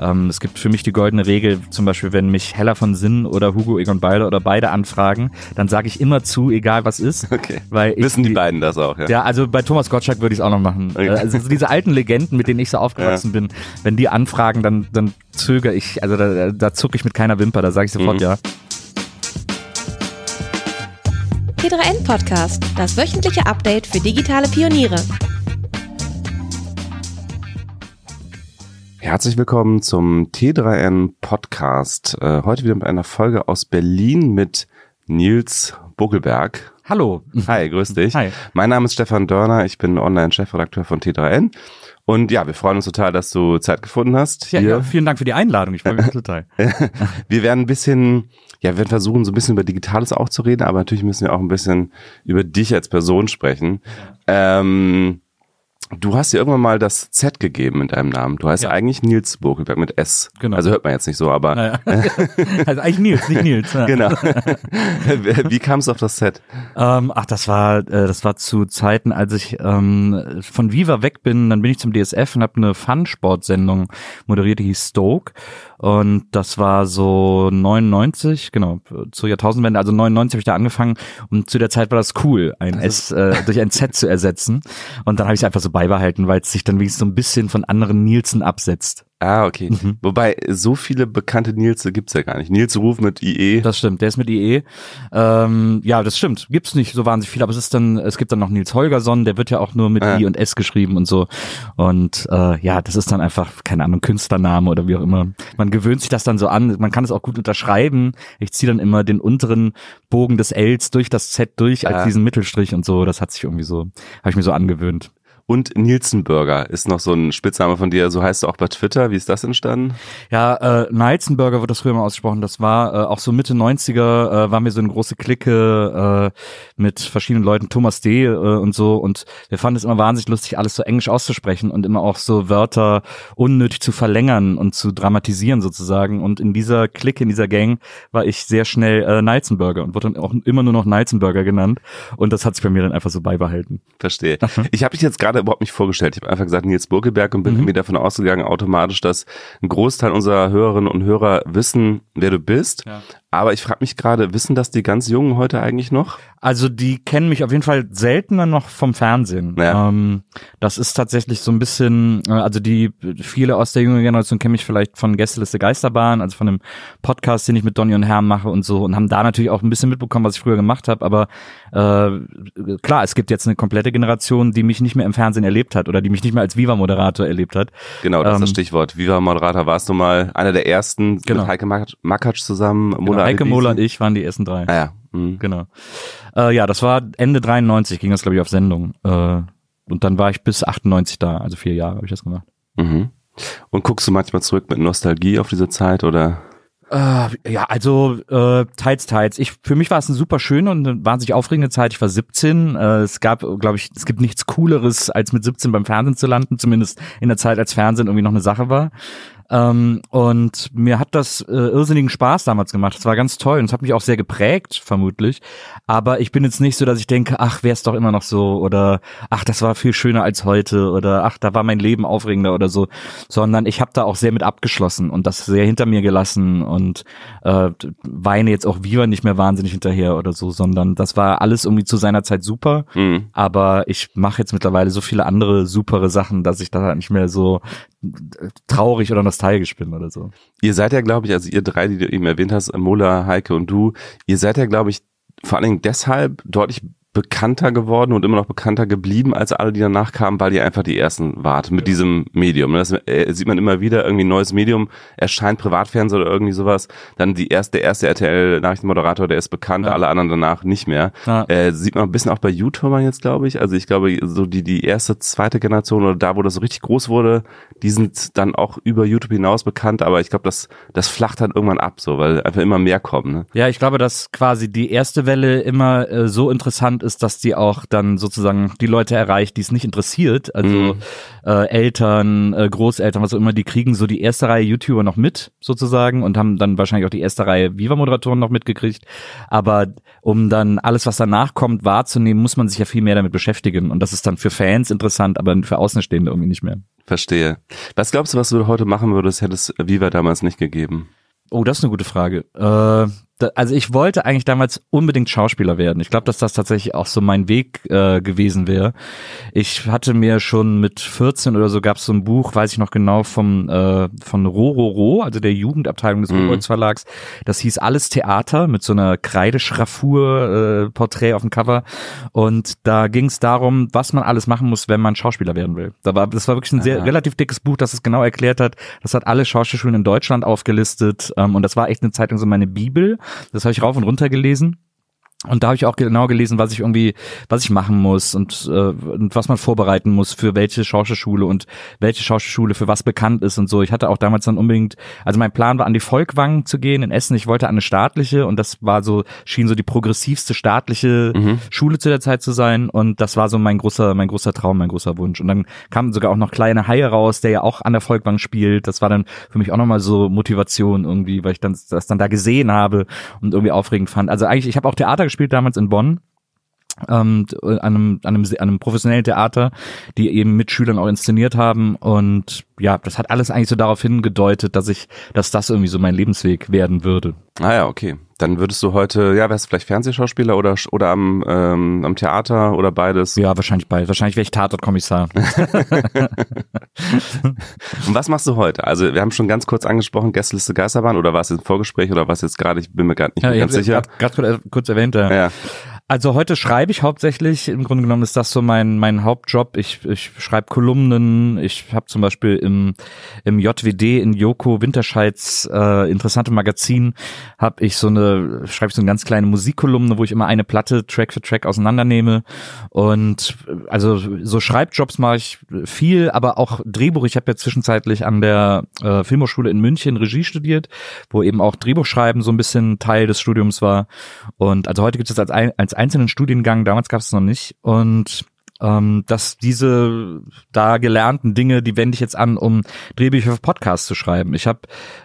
Ähm, es gibt für mich die goldene Regel, zum Beispiel, wenn mich Hella von Sinn oder Hugo Egon Balder oder beide anfragen, dann sage ich immer zu, egal was ist. Okay. Weil ich, Wissen die beiden das auch, ja? Ja, also bei Thomas Gottschalk würde ich es auch noch machen. Okay. Äh, Also so diese alten Legenden, mit denen ich so aufgewachsen bin, wenn die anfragen, dann, dann zögere ich, also da, da zucke ich mit keiner Wimper, da sage ich sofort Mhm. ja. T3N Podcast, das wöchentliche Update für digitale Pioniere. Herzlich willkommen zum T3N Podcast. Äh, heute wieder mit einer Folge aus Berlin mit Nils Buckelberg. Hallo. Hi, grüß dich. Hi. Mein Name ist Stefan Dörner, ich bin Online-Chefredakteur von T3N. Und ja, wir freuen uns total, dass du Zeit gefunden hast. Ja, ja, vielen Dank für die Einladung, ich freue mich total. Wir werden ein bisschen, ja, wir werden versuchen, so ein bisschen über Digitales auch zu reden, aber natürlich müssen wir auch ein bisschen über dich als Person sprechen. Ähm, du hast dir irgendwann mal das Z gegeben in deinem Namen. Du heißt Ja. eigentlich Nils Burkelberg mit S. Genau. Also hört man jetzt nicht so, aber Naja. also eigentlich Nils, nicht Nils. Ja. genau. Wie kam es auf das Z? Ähm, ach, das war, äh, das war zu Zeiten, als ich ähm, von Viva weg bin, dann bin ich zum DSF und habe eine Fun-Sport-Sendung moderiert, die hieß Stoke. Und das war so 99, genau, zur Jahrtausendwende, also 99 habe ich da angefangen und zu der Zeit war das cool, ein S äh, durch ein Z zu ersetzen. Und dann habe ich es einfach so beibehalten, weil es sich dann wenigstens so ein bisschen von anderen Nielsen absetzt. Ah, okay. Mhm. Wobei, so viele bekannte Nils gibt's ja gar nicht. Nils Ruf mit IE. Das stimmt, der ist mit IE. Ähm, ja, das stimmt. Gibt's nicht so wahnsinnig viel, aber es ist dann, es gibt dann noch Nils Holgersson, der wird ja auch nur mit Ah. I und S geschrieben und so. Und äh, ja, das ist dann einfach, keine Ahnung, Künstlername oder wie auch immer. Man gewöhnt sich das dann so an, man kann es auch gut unterschreiben. Ich ziehe dann immer den unteren Bogen des Ls durch das Z durch als Ah. diesen Mittelstrich und so. Das hat sich irgendwie so, habe ich mir so angewöhnt. Und Nielsenburger ist noch so ein Spitzname von dir. So heißt du auch bei Twitter. Wie ist das entstanden? Ja, äh, Neizenburger wird das früher mal ausgesprochen. Das war äh, auch so Mitte 90er, äh, waren wir so eine große Clique äh, mit verschiedenen Leuten, Thomas D. Äh, und so. Und wir fanden es immer wahnsinnig lustig, alles so englisch auszusprechen und immer auch so Wörter unnötig zu verlängern und zu dramatisieren sozusagen. Und in dieser Clique, in dieser Gang, war ich sehr schnell äh, Neizenburger und wurde dann auch immer nur noch Neizenburger genannt. Und das hat sich bei mir dann einfach so beibehalten. Verstehe. Ich habe dich jetzt gerade überhaupt nicht vorgestellt. Ich habe einfach gesagt Nils Burkeberg und bin Mhm. irgendwie davon ausgegangen, automatisch, dass ein Großteil unserer Hörerinnen und Hörer wissen, wer du bist. Ja. Aber ich frage mich gerade, wissen das die ganz Jungen heute eigentlich noch? Also die kennen mich auf jeden Fall seltener noch vom Fernsehen. Ja. Ähm, das ist tatsächlich so ein bisschen, äh, also die viele aus der jüngeren Generation kennen mich vielleicht von Gästeliste Geisterbahn, also von dem Podcast, den ich mit Donny und Herm mache und so und haben da natürlich auch ein bisschen mitbekommen, was ich früher gemacht habe. Aber äh, klar, es gibt jetzt eine komplette Generation, die mich nicht mehr im Fernsehen erlebt hat oder die mich nicht mehr als Viva-Moderator erlebt hat. Genau, das ist das Ähm, Stichwort. Viva Moderator warst du mal einer der ersten Genau. mit Heike Mak- Makatsch zusammen. Genau, Heike Mohler und ich waren die ersten drei. Naja. Mhm. Genau. Äh, ja, das war Ende 93, ging das, glaube ich, auf Sendung. Äh, und dann war ich bis 98 da, also vier Jahre habe ich das gemacht. Mhm. Und guckst du manchmal zurück mit Nostalgie auf diese Zeit oder? Äh, ja, also äh, teils, teils. Ich, für mich war es eine super schöne und eine wahnsinnig aufregende Zeit. Ich war 17. Äh, es gab, glaube ich, es gibt nichts Cooleres, als mit 17 beim Fernsehen zu landen, zumindest in der Zeit, als Fernsehen irgendwie noch eine Sache war. Ähm, und mir hat das äh, irrsinnigen Spaß damals gemacht. Es war ganz toll und es hat mich auch sehr geprägt, vermutlich. Aber ich bin jetzt nicht so, dass ich denke, ach, wär's doch immer noch so oder ach, das war viel schöner als heute oder ach, da war mein Leben aufregender oder so, sondern ich habe da auch sehr mit abgeschlossen und das sehr hinter mir gelassen und äh, weine jetzt auch Viva nicht mehr wahnsinnig hinterher oder so, sondern das war alles irgendwie zu seiner Zeit super. Mhm. Aber ich mache jetzt mittlerweile so viele andere supere Sachen, dass ich da nicht mehr so traurig oder nostalgisch bin oder so. Ihr seid ja, glaube ich, also ihr drei, die du eben erwähnt hast, Mola, Heike und du, ihr seid ja, glaube ich, vor allen Dingen deshalb deutlich bekannter geworden und immer noch bekannter geblieben als alle, die danach kamen, weil ihr einfach die ersten wart mit diesem Medium. Das äh, sieht man immer wieder, irgendwie ein neues Medium erscheint, Privatfernsehen oder irgendwie sowas. Dann die erste, der erste RTL-Nachrichtenmoderator, der ist bekannt, Ja. alle anderen danach nicht mehr. Ja. Äh, sieht man ein bisschen auch bei YouTubern jetzt, glaube ich. Also ich glaube, so die, die erste, zweite Generation oder da, wo das so richtig groß wurde, die sind dann auch über YouTube hinaus bekannt, aber ich glaube, das, das flacht dann irgendwann ab, so, weil einfach immer mehr kommen. Ne? Ja, ich glaube, dass quasi die erste Welle immer äh, so interessant ist, ist, dass die auch dann sozusagen die Leute erreicht, die es nicht interessiert. Also Mhm. äh, Eltern, äh, Großeltern, was auch immer, die kriegen so die erste Reihe YouTuber noch mit, sozusagen, und haben dann wahrscheinlich auch die erste Reihe Viva-Moderatoren noch mitgekriegt. Aber um dann alles, was danach kommt, wahrzunehmen, muss man sich ja viel mehr damit beschäftigen. Und das ist dann für Fans interessant, aber für Außenstehende irgendwie nicht mehr. Verstehe. Was glaubst du, was du heute machen würdest, hätte es Viva damals nicht gegeben? Oh, das ist eine gute Frage. Äh, da, also ich wollte eigentlich damals unbedingt Schauspieler werden. Ich glaube, dass das tatsächlich auch so mein Weg äh, gewesen wäre. Ich hatte mir schon mit 14 oder so gab es so ein Buch, weiß ich noch genau, vom äh, von Rororo, also der Jugendabteilung des Mhm. Verlags. Das hieß alles Theater mit so einer Kreideschraffur äh, Porträt auf dem Cover. Und da ging es darum, was man alles machen muss, wenn man Schauspieler werden will. Da war, das war wirklich ein sehr Aha. relativ dickes Buch, das es genau erklärt hat. Das hat alle Schauspielschulen in Deutschland aufgelistet. Ähm, und das war echt eine Zeitung, so meine Bibel. Das habe ich rauf und runter gelesen. Und da habe ich auch genau gelesen, was ich irgendwie, was ich machen muss und, äh, und was man vorbereiten muss für welche Schauspielschule und welche Schauspielschule für was bekannt ist und so. Ich hatte auch damals dann unbedingt, also mein Plan war an die Volkwang zu gehen in Essen. Ich wollte an eine staatliche und das war so, schien so die progressivste staatliche Mhm. Schule zu der Zeit zu sein und das war so mein großer, mein großer Traum, mein großer Wunsch. Und dann kam sogar auch noch kleine Haie raus, der ja auch an der Volkwang spielt. Das war dann für mich auch nochmal so Motivation irgendwie, weil ich dann das dann da gesehen habe und irgendwie aufregend fand. Also eigentlich, ich habe auch Theater gespielt damals in Bonn. Ähm, an, einem, an, einem, an einem professionellen Theater, die eben mit Schülern auch inszeniert haben und ja, das hat alles eigentlich so darauf hingedeutet, dass ich, dass das irgendwie so mein Lebensweg werden würde. Ah ja, okay. Dann würdest du heute, ja, wärst du vielleicht Fernsehschauspieler oder, oder am, ähm, am Theater oder beides? Ja, wahrscheinlich bald. Wahrscheinlich wäre ich Tatortkommissar. Und was machst du heute? Also wir haben schon ganz kurz angesprochen, Gästeliste Geisterbahn oder war es im Vorgespräch oder was jetzt gerade? Ich bin mir gerade nicht ich ganz sicher. grad- grad kurz, kurz erwähnt, ja. Ja. Also heute schreibe ich hauptsächlich, im Grunde genommen ist das so mein, mein Hauptjob. Ich, ich schreibe Kolumnen, ich habe zum Beispiel im, im JWD in Joko Winterscheids äh, interessante Magazin, habe ich so eine, schreibe ich so eine ganz kleine Musikkolumne, wo ich immer eine Platte Track für Track auseinandernehme. Und äh, also so Schreibjobs mache ich viel, aber auch Drehbuch. Ich habe ja zwischenzeitlich an der äh, Filmhochschule in München Regie studiert, wo eben auch Drehbuchschreiben so ein bisschen Teil des Studiums war. Und also heute gibt es das als, ein, als einzelnen Studiengang, damals gab es noch nicht. Und ähm, dass diese da gelernten Dinge, die wende ich jetzt an, um Drehbücher für Podcasts zu schreiben. Ich habe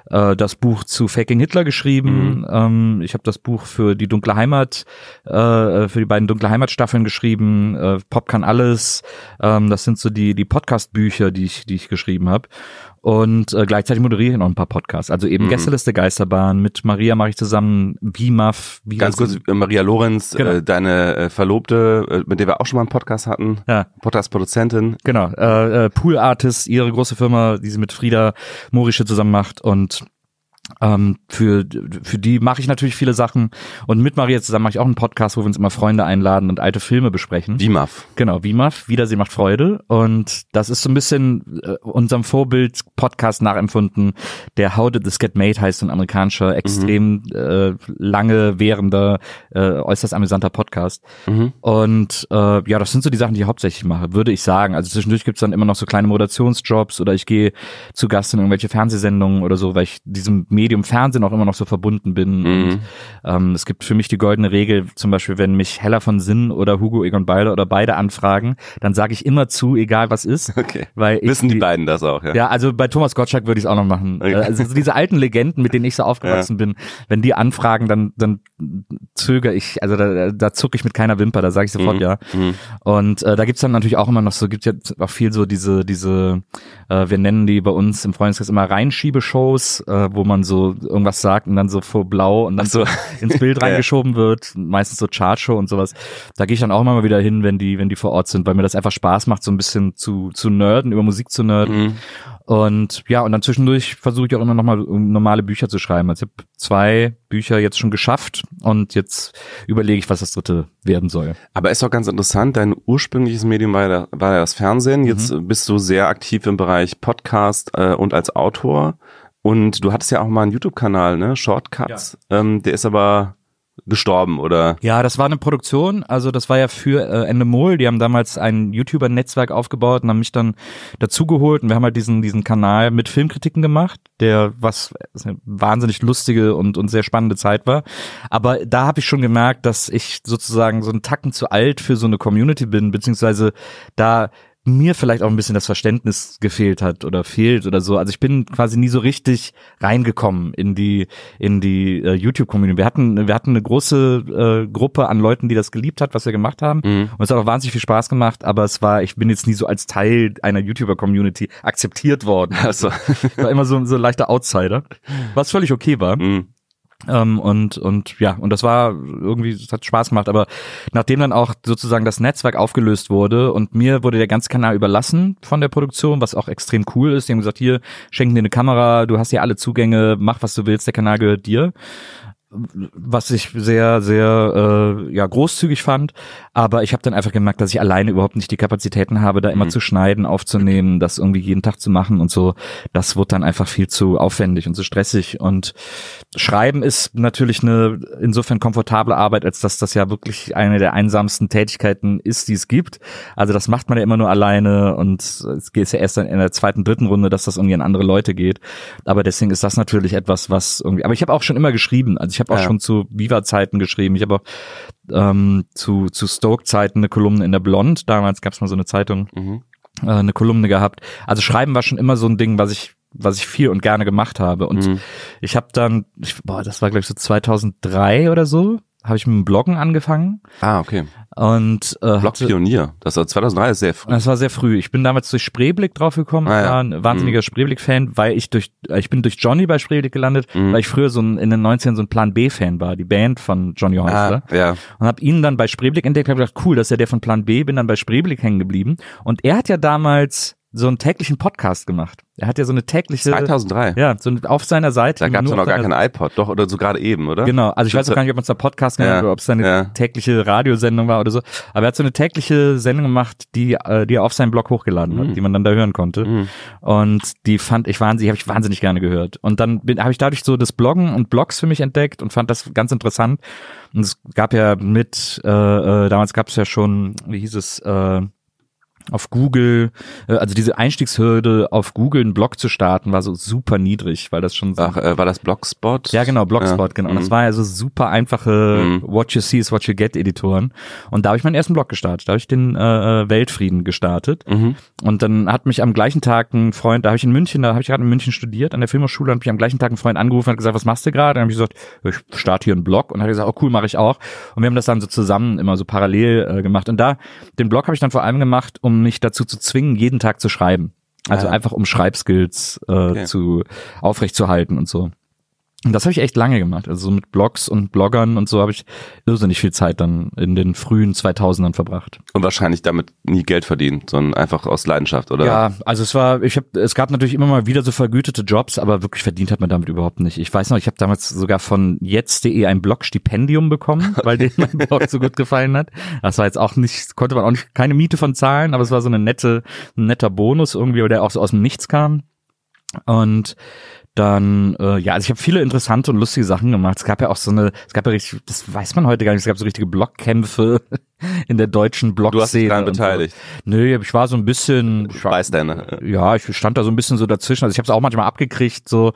äh, das Buch zu Faking Hitler geschrieben. Ähm, ich habe das Buch für die Dunkle Heimat, äh, für die beiden Dunkle Heimat Staffeln geschrieben. Äh, Pop kann alles. Ähm, das sind so die die Podcast-Bücher, die ich die ich geschrieben habe. Und äh, gleichzeitig moderiere ich noch ein paar Podcasts. Also eben Mhm. Gästeliste Geisterbahn mit Maria mache ich zusammen BMAF. wie Ganz kurz, äh, Maria Lorenz, Genau. äh, deine äh, Verlobte, äh, mit der wir auch schon mal einen Podcast hatten, Ja. Podcast-Produzentin. Genau, äh, äh, Pool Artists, ihre große Firma, die sie mit Frieda Morische zusammen macht und ähm, für, für die mache ich natürlich viele Sachen und mit Maria zusammen mache ich auch einen Podcast, wo wir uns immer Freunde einladen und alte Filme besprechen. WIMAF. Genau, WIMAF, Wiedersehen macht Freude. Und das ist so ein bisschen äh, unserem Vorbild-Podcast nachempfunden, der How Did This Get Made heißt, so ein amerikanischer, extrem äh, lange währender, äh, äußerst amüsanter Podcast. Mhm. Und äh, ja, das sind so die Sachen, die ich hauptsächlich mache, würde ich sagen. Also zwischendurch gibt's dann immer noch so kleine Moderationsjobs oder ich gehe zu Gast in irgendwelche Fernsehsendungen oder so, weil ich diesem Medium Fernsehen auch immer noch so verbunden bin. Mhm. Und ähm, es gibt für mich die goldene Regel, zum Beispiel, wenn mich Hella von Sinn oder Hugo Egon Balder oder beide anfragen, dann sage ich immer zu, egal was ist. Okay. Weil ich Wissen die beiden das auch, ja? ja, also bei Thomas Gottschalk würde ich es auch noch machen. Okay. Äh, Also so diese alten Legenden, mit denen ich so aufgewachsen bin, wenn die anfragen, dann dann zögere ich, also da, da zucke ich mit keiner Wimper, da sage ich sofort Mhm. ja. Mhm. Und äh, da gibt's dann natürlich auch immer noch so, gibt ja auch viel so diese, diese, äh, wir nennen die bei uns im Freundeskreis immer Reinschiebeshows, äh, wo man so irgendwas sagt und dann so vor blau und dann so. ins Bild reingeschoben wird, meistens so Chartshow und sowas. Da gehe ich dann auch immer mal wieder hin, wenn die, wenn die vor Ort sind, weil mir das einfach Spaß macht, so ein bisschen zu, zu nerden, über Musik zu nerden. Mhm. Und ja, und dann zwischendurch versuche ich auch immer noch mal um normale Bücher zu schreiben. Also ich habe zwei Bücher jetzt schon geschafft und jetzt überlege ich, was das dritte werden soll. Aber ist auch ganz interessant, dein ursprüngliches Medium war ja, war ja das Fernsehen. Jetzt Mhm. bist du sehr aktiv im Bereich Podcast äh, und als Autor. Und du hattest ja auch mal einen YouTube-Kanal, ne? Shortcuts. Ähm, der ist aber gestorben oder? Ja, das war eine Produktion. Also das war ja für äh, Endemol. Die haben damals ein YouTuber-Netzwerk aufgebaut und haben mich dann dazugeholt und wir haben halt diesen diesen Kanal mit Filmkritiken gemacht, der was eine wahnsinnig lustige und und sehr spannende Zeit war. Aber da habe ich schon gemerkt, dass ich sozusagen so einen Tacken zu alt für so eine Community bin, beziehungsweise da mir vielleicht auch ein bisschen das Verständnis gefehlt hat oder fehlt oder so. Also ich bin quasi nie so richtig reingekommen in die in die äh, YouTube Community. Wir hatten wir hatten eine große äh, Gruppe an Leuten, die das geliebt hat, was wir gemacht haben Mhm. und es hat auch wahnsinnig viel Spaß gemacht, aber es war ich bin jetzt nie so als Teil einer YouTuber Community akzeptiert worden. Also, war immer so so ein leichter Outsider, was völlig okay war. mhm. Ähm, und, und ja, und das war irgendwie, es hat Spaß gemacht, aber nachdem dann auch sozusagen das Netzwerk aufgelöst wurde und mir wurde der ganze Kanal überlassen von der Produktion, was auch extrem cool ist. Die haben gesagt, hier, schenken dir eine Kamera, du hast hier alle Zugänge, mach was du willst, der Kanal gehört dir was ich sehr, sehr äh, ja, großzügig fand. Aber ich habe dann einfach gemerkt, dass ich alleine überhaupt nicht die Kapazitäten habe, da immer Mhm. zu schneiden, aufzunehmen, das irgendwie jeden Tag zu machen und so. Das wurde dann einfach viel zu aufwendig und zu stressig. Und Schreiben ist natürlich eine insofern komfortable Arbeit, als dass das ja wirklich eine der einsamsten Tätigkeiten ist, die es gibt. Also das macht man ja immer nur alleine und es geht ja erst dann in der zweiten, dritten Runde, dass das irgendwie an andere Leute geht. Aber deswegen ist das natürlich etwas, was irgendwie. Aber ich habe auch schon immer geschrieben. Also ich habe auch Ja. schon zu Viva-Zeiten geschrieben. Ich habe auch ähm, zu, zu Stoke-Zeiten eine Kolumne in der Blond. Damals gab es mal so eine Zeitung, Mhm. äh, eine Kolumne gehabt. Also Schreiben war schon immer so ein Ding, was ich was ich viel und gerne gemacht habe. Und Mhm. ich habe dann, ich, boah, das war glaube ich so 2003 oder so, habe ich mit dem Bloggen angefangen Ah, okay. und äh, Blog-Pionier. Das war 2003 ist sehr früh. das war sehr früh. Ich bin damals durch Spreeblick draufgekommen. Ah, ja. war ein wahnsinniger Spreeblick-Fan, weil ich durch, äh, ich bin durch Johnny bei Spreeblick gelandet, Mhm. weil ich früher so ein, in den 90ern so ein Plan B-Fan war, die Band von Johnny Häusler. Ah, ja. Und habe ihn dann bei Spreeblick entdeckt, habe gedacht, cool, das ist ja der von Plan B, bin dann bei Spreeblick hängen geblieben. Und er hat ja damals so einen täglichen Podcast gemacht. Er hat ja so eine tägliche, 2003. ja, so auf seiner Seite. Da gab es nur noch gar seiner- kein iPod, doch, oder so gerade eben, oder? Genau, also ich weiß auch gar nicht, ob man es da Podcast genannt Ja, hat oder ob es eine ja. tägliche Radiosendung war oder so. Aber er hat so eine tägliche Sendung gemacht, die, äh, die er auf seinen Blog hochgeladen hat, Mhm. die man dann da hören konnte. Mhm. Und die fand ich wahnsinnig, habe ich wahnsinnig gerne gehört. Und dann habe ich dadurch so das Bloggen und Blogs für mich entdeckt und fand das ganz interessant. Und es gab ja mit, äh, äh, damals gab es ja schon, wie hieß es, äh, auf Google, äh, also diese Einstiegshürde auf Google einen Blog zu starten, war so super niedrig, weil das schon so Ach, äh, war das Blogspot? ja, genau, Blogspot, Ja. genau. Und Mhm. das war ja so super einfache Mhm. What You See is What You Get Editoren. Und da habe ich meinen ersten Blog gestartet. Da habe ich den äh, Weltfrieden gestartet. Mhm. Und dann hat mich am gleichen Tag ein Freund, da habe ich in München, da habe ich gerade in München studiert, an der Filmhochschule, hat mich am gleichen Tag ein Freund angerufen und hat gesagt, was machst du gerade? Dann habe ich gesagt, ich starte hier einen Blog. Und hat gesagt, oh cool, mache ich auch. Und wir haben das dann so zusammen immer so parallel äh, gemacht. Und da, den Blog habe ich dann vor allem gemacht, um mich dazu zu zwingen, jeden Tag zu schreiben. Also Ah. einfach um Schreibskills äh, Okay. zu aufrechtzuerhalten und so. Und das habe ich echt lange gemacht. Also so mit Blogs und Bloggern und so habe ich irrsinnig viel Zeit dann in den frühen 2000ern verbracht. Und wahrscheinlich damit nie Geld verdient, sondern einfach aus Leidenschaft, oder? Ja, also es war, ich habe, es gab natürlich immer mal wieder so vergütete Jobs, aber wirklich verdient hat man damit überhaupt nicht. Ich weiß noch, ich habe damals sogar von jetzt.de ein Blog-Stipendium bekommen, weil denen mein Blog so gut gefallen hat. Das war jetzt auch nicht, konnte man auch nicht keine Miete von zahlen, aber es war so eine nette, ein netter Bonus irgendwie, der auch so aus dem Nichts kam. Und dann, äh, ja, also ich habe viele interessante und lustige Sachen gemacht. Es gab ja auch so eine, es gab ja richtig, das weiß man heute gar nicht, es gab so richtige Blockkämpfe in der deutschen Blog-Szene. Du hast dich daran und so. beteiligt. Nö, ich war so ein bisschen, ich war, ja, ich stand da so ein bisschen so dazwischen. Also ich habe es auch manchmal abgekriegt, so,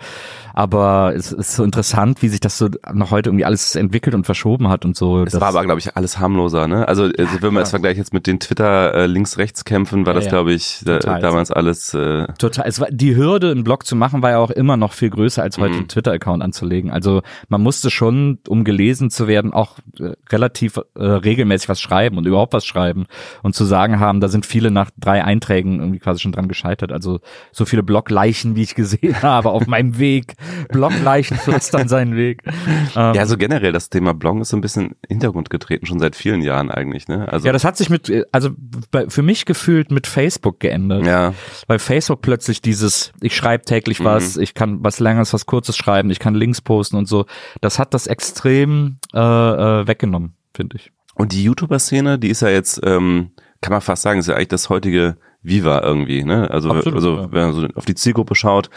aber es ist so interessant, wie sich das so noch heute irgendwie alles entwickelt und verschoben hat und so. Es Das- war aber, glaube ich, alles harmloser, ne? Also, also wenn man es vergleicht jetzt mit den Twitter äh, Links-Rechts-Kämpfen, war Ja, das, ja. glaube ich, da, damals alles äh, Total. Es war, die Hürde, einen Blog zu machen, war ja auch immer noch viel größer, als heute Mhm. einen Twitter-Account anzulegen. Also man musste schon, um gelesen zu werden, auch äh, relativ äh, regelmäßig was schreiben und überhaupt was schreiben und zu sagen haben, da sind viele nach drei Einträgen irgendwie quasi schon dran gescheitert. Also so viele Blogleichen, wie ich gesehen habe, auf meinem Weg. Blogleichen pflastern seinen Weg. Ähm, Ja, so generell das Thema Bloggen ist so ein bisschen in den Hintergrund getreten, schon seit vielen Jahren eigentlich, ne? Also ja, das hat sich mit, also bei, für mich gefühlt mit Facebook geändert. ja, Weil Facebook plötzlich dieses, ich schreibe täglich Mhm. was, ich kann was Längeres, was Kurzes schreiben, ich kann Links posten und so, das hat das extrem äh, äh, weggenommen, finde ich. Und die YouTuber-Szene, die ist ja jetzt, ähm, kann man fast sagen, ist ja eigentlich das heutige Viva irgendwie, ne? Also, Absolut, also ja. wenn man so auf die Zielgruppe schaut.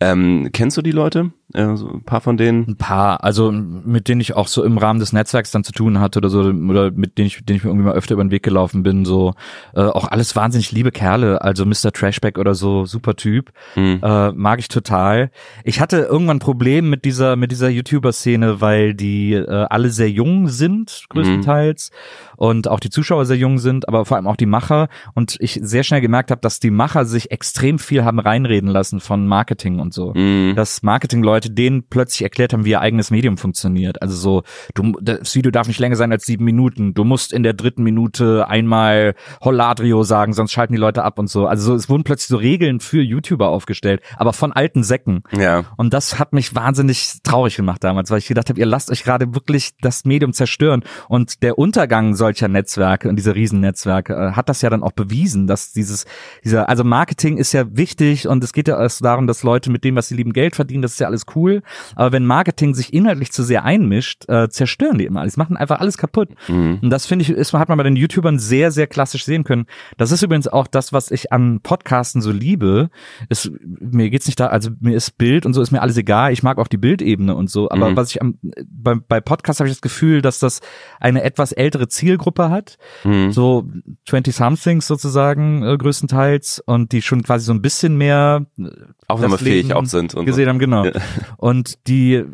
Ähm, kennst du die Leute? Äh, so ein paar von denen? Ein paar, also mit denen ich auch so im Rahmen des Netzwerks dann zu tun hatte oder so, oder mit denen ich, denen ich mir irgendwie mal öfter über den Weg gelaufen bin, so äh, auch alles wahnsinnig liebe Kerle, also Mr. Trashback oder so, super Typ, Hm. äh, mag ich total. Ich hatte irgendwann ein Problem mit dieser mit dieser YouTuber-Szene, weil die äh, alle sehr jung sind, größtenteils, und auch die Zuschauer sehr jung sind, aber vor allem auch die Macher und ich sehr schnell gemerkt habe, dass die Macher sich extrem viel haben reinreden lassen von Marketing und so Mhm. dass Marketingleute denen plötzlich erklärt haben, wie ihr eigenes Medium funktioniert. Also so, du, das Video darf nicht länger sein als sieben Minuten. Du musst in der dritten Minute einmal Holladrio sagen, sonst schalten die Leute ab und so. Also so, es wurden plötzlich so Regeln für YouTuber aufgestellt, aber von alten Säcken. Ja. Und das hat mich wahnsinnig traurig gemacht damals, weil ich gedacht habe, ihr lasst euch gerade wirklich das Medium zerstören. Und der Untergang solcher Netzwerke und dieser Riesennetzwerke äh, hat das ja dann auch bewiesen, dass dieses, dieser, also Marketing ist ja wichtig und es geht ja erst darum, dass Leute mit dem, was sie lieben, Geld verdienen, das ist ja alles cool. Aber wenn Marketing sich inhaltlich zu sehr einmischt, äh, zerstören die immer alles, machen einfach alles kaputt. Mhm. Und das finde ich, ist, hat man bei den YouTubern sehr, sehr klassisch sehen können. Das ist übrigens auch das, was ich an Podcasten so liebe. Ist, mir geht's nicht da, also mir ist Bild und so ist mir alles egal. Ich mag auch die Bildebene und so. Aber Mhm. was ich am, bei, bei Podcasts habe ich das Gefühl, dass das eine etwas ältere Zielgruppe hat. Mhm. So 20-somethings sozusagen äh, größtenteils und die schon quasi so ein bisschen mehr äh, Aufnahmefähig auch sind. Und gesehen haben, genau. Ja. Und die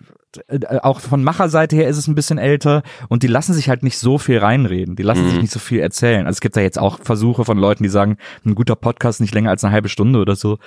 äh, auch von Macherseite her ist es ein bisschen älter und die lassen sich halt nicht so viel reinreden. Die lassen Mhm. sich nicht so viel erzählen. Also es gibt da jetzt auch Versuche von Leuten, die sagen, ein guter Podcast nicht länger als eine halbe Stunde oder so.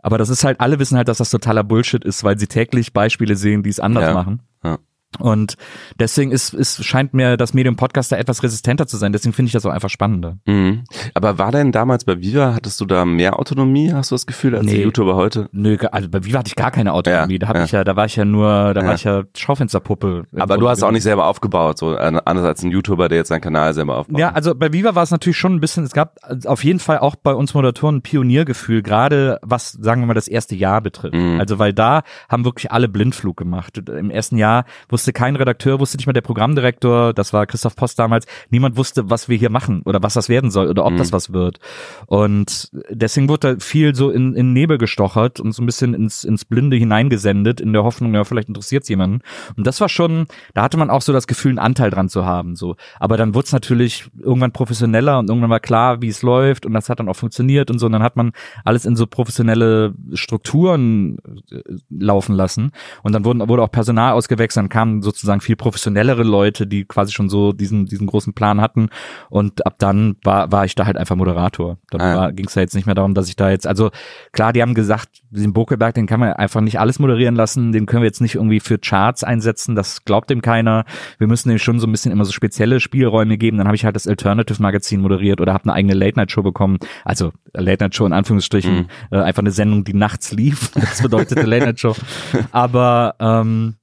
Aber das ist halt, alle wissen halt, dass das totaler Bullshit ist, weil sie täglich Beispiele sehen, die es anders Ja. machen. Ja. Und deswegen ist, ist, scheint mir das Medium Podcast da etwas resistenter zu sein. Deswegen finde ich das auch einfach spannender. Mhm. Aber war denn damals bei Viva, hattest du da mehr Autonomie, hast du das Gefühl, als Nee. YouTuber heute? Nö, also bei Viva hatte ich gar keine Autonomie. Ja, da hab ja. ich ja, da war ich ja nur, da Ja. war ich ja Schaufensterpuppe. Aber du hast auch nicht selber aufgebaut, so anders als ein YouTuber, der jetzt seinen Kanal selber aufbaut. Ja, also bei Viva war es natürlich schon ein bisschen, es gab auf jeden Fall auch bei uns Moderatoren ein Pioniergefühl, gerade was, sagen wir mal, das erste Jahr betrifft. Mhm. Also weil da haben wirklich alle Blindflug gemacht. Im ersten Jahr wusste kein Redakteur, wusste nicht mal der Programmdirektor, das war Christoph Post damals, niemand wusste, was wir hier machen oder was das werden soll oder ob Mhm. das was wird. Und deswegen wurde da viel so in, in Nebel gestochert und so ein bisschen ins, ins Blinde hineingesendet, in der Hoffnung, ja, vielleicht interessiert's jemanden. Und das war schon, da hatte man auch so das Gefühl, einen Anteil dran zu haben. So. Aber dann wurde es natürlich irgendwann professioneller und irgendwann war klar, wie es läuft und das hat dann auch funktioniert und so. Und dann hat man alles in so professionelle Strukturen äh, laufen lassen. Und dann wurden, wurde auch Personal ausgewechselt, dann kamen sozusagen viel professionellere Leute, die quasi schon so diesen, diesen großen Plan hatten. Und ab dann war, war ich da halt einfach Moderator. Dann Ah, war ging es da jetzt nicht mehr darum, dass ich da jetzt, also klar, die haben gesagt, den Bokelberg, den kann man einfach nicht alles moderieren lassen, den können wir jetzt nicht irgendwie für Charts einsetzen, das glaubt dem keiner. Wir müssen dem schon so ein bisschen immer so spezielle Spielräume geben. Dann habe ich halt das Alternative Magazin moderiert oder habe eine eigene Late Night Show bekommen. Also Late Night Show in Anführungsstrichen, äh, einfach eine Sendung, die nachts lief. Das bedeutete Late Night Show. Aber ähm,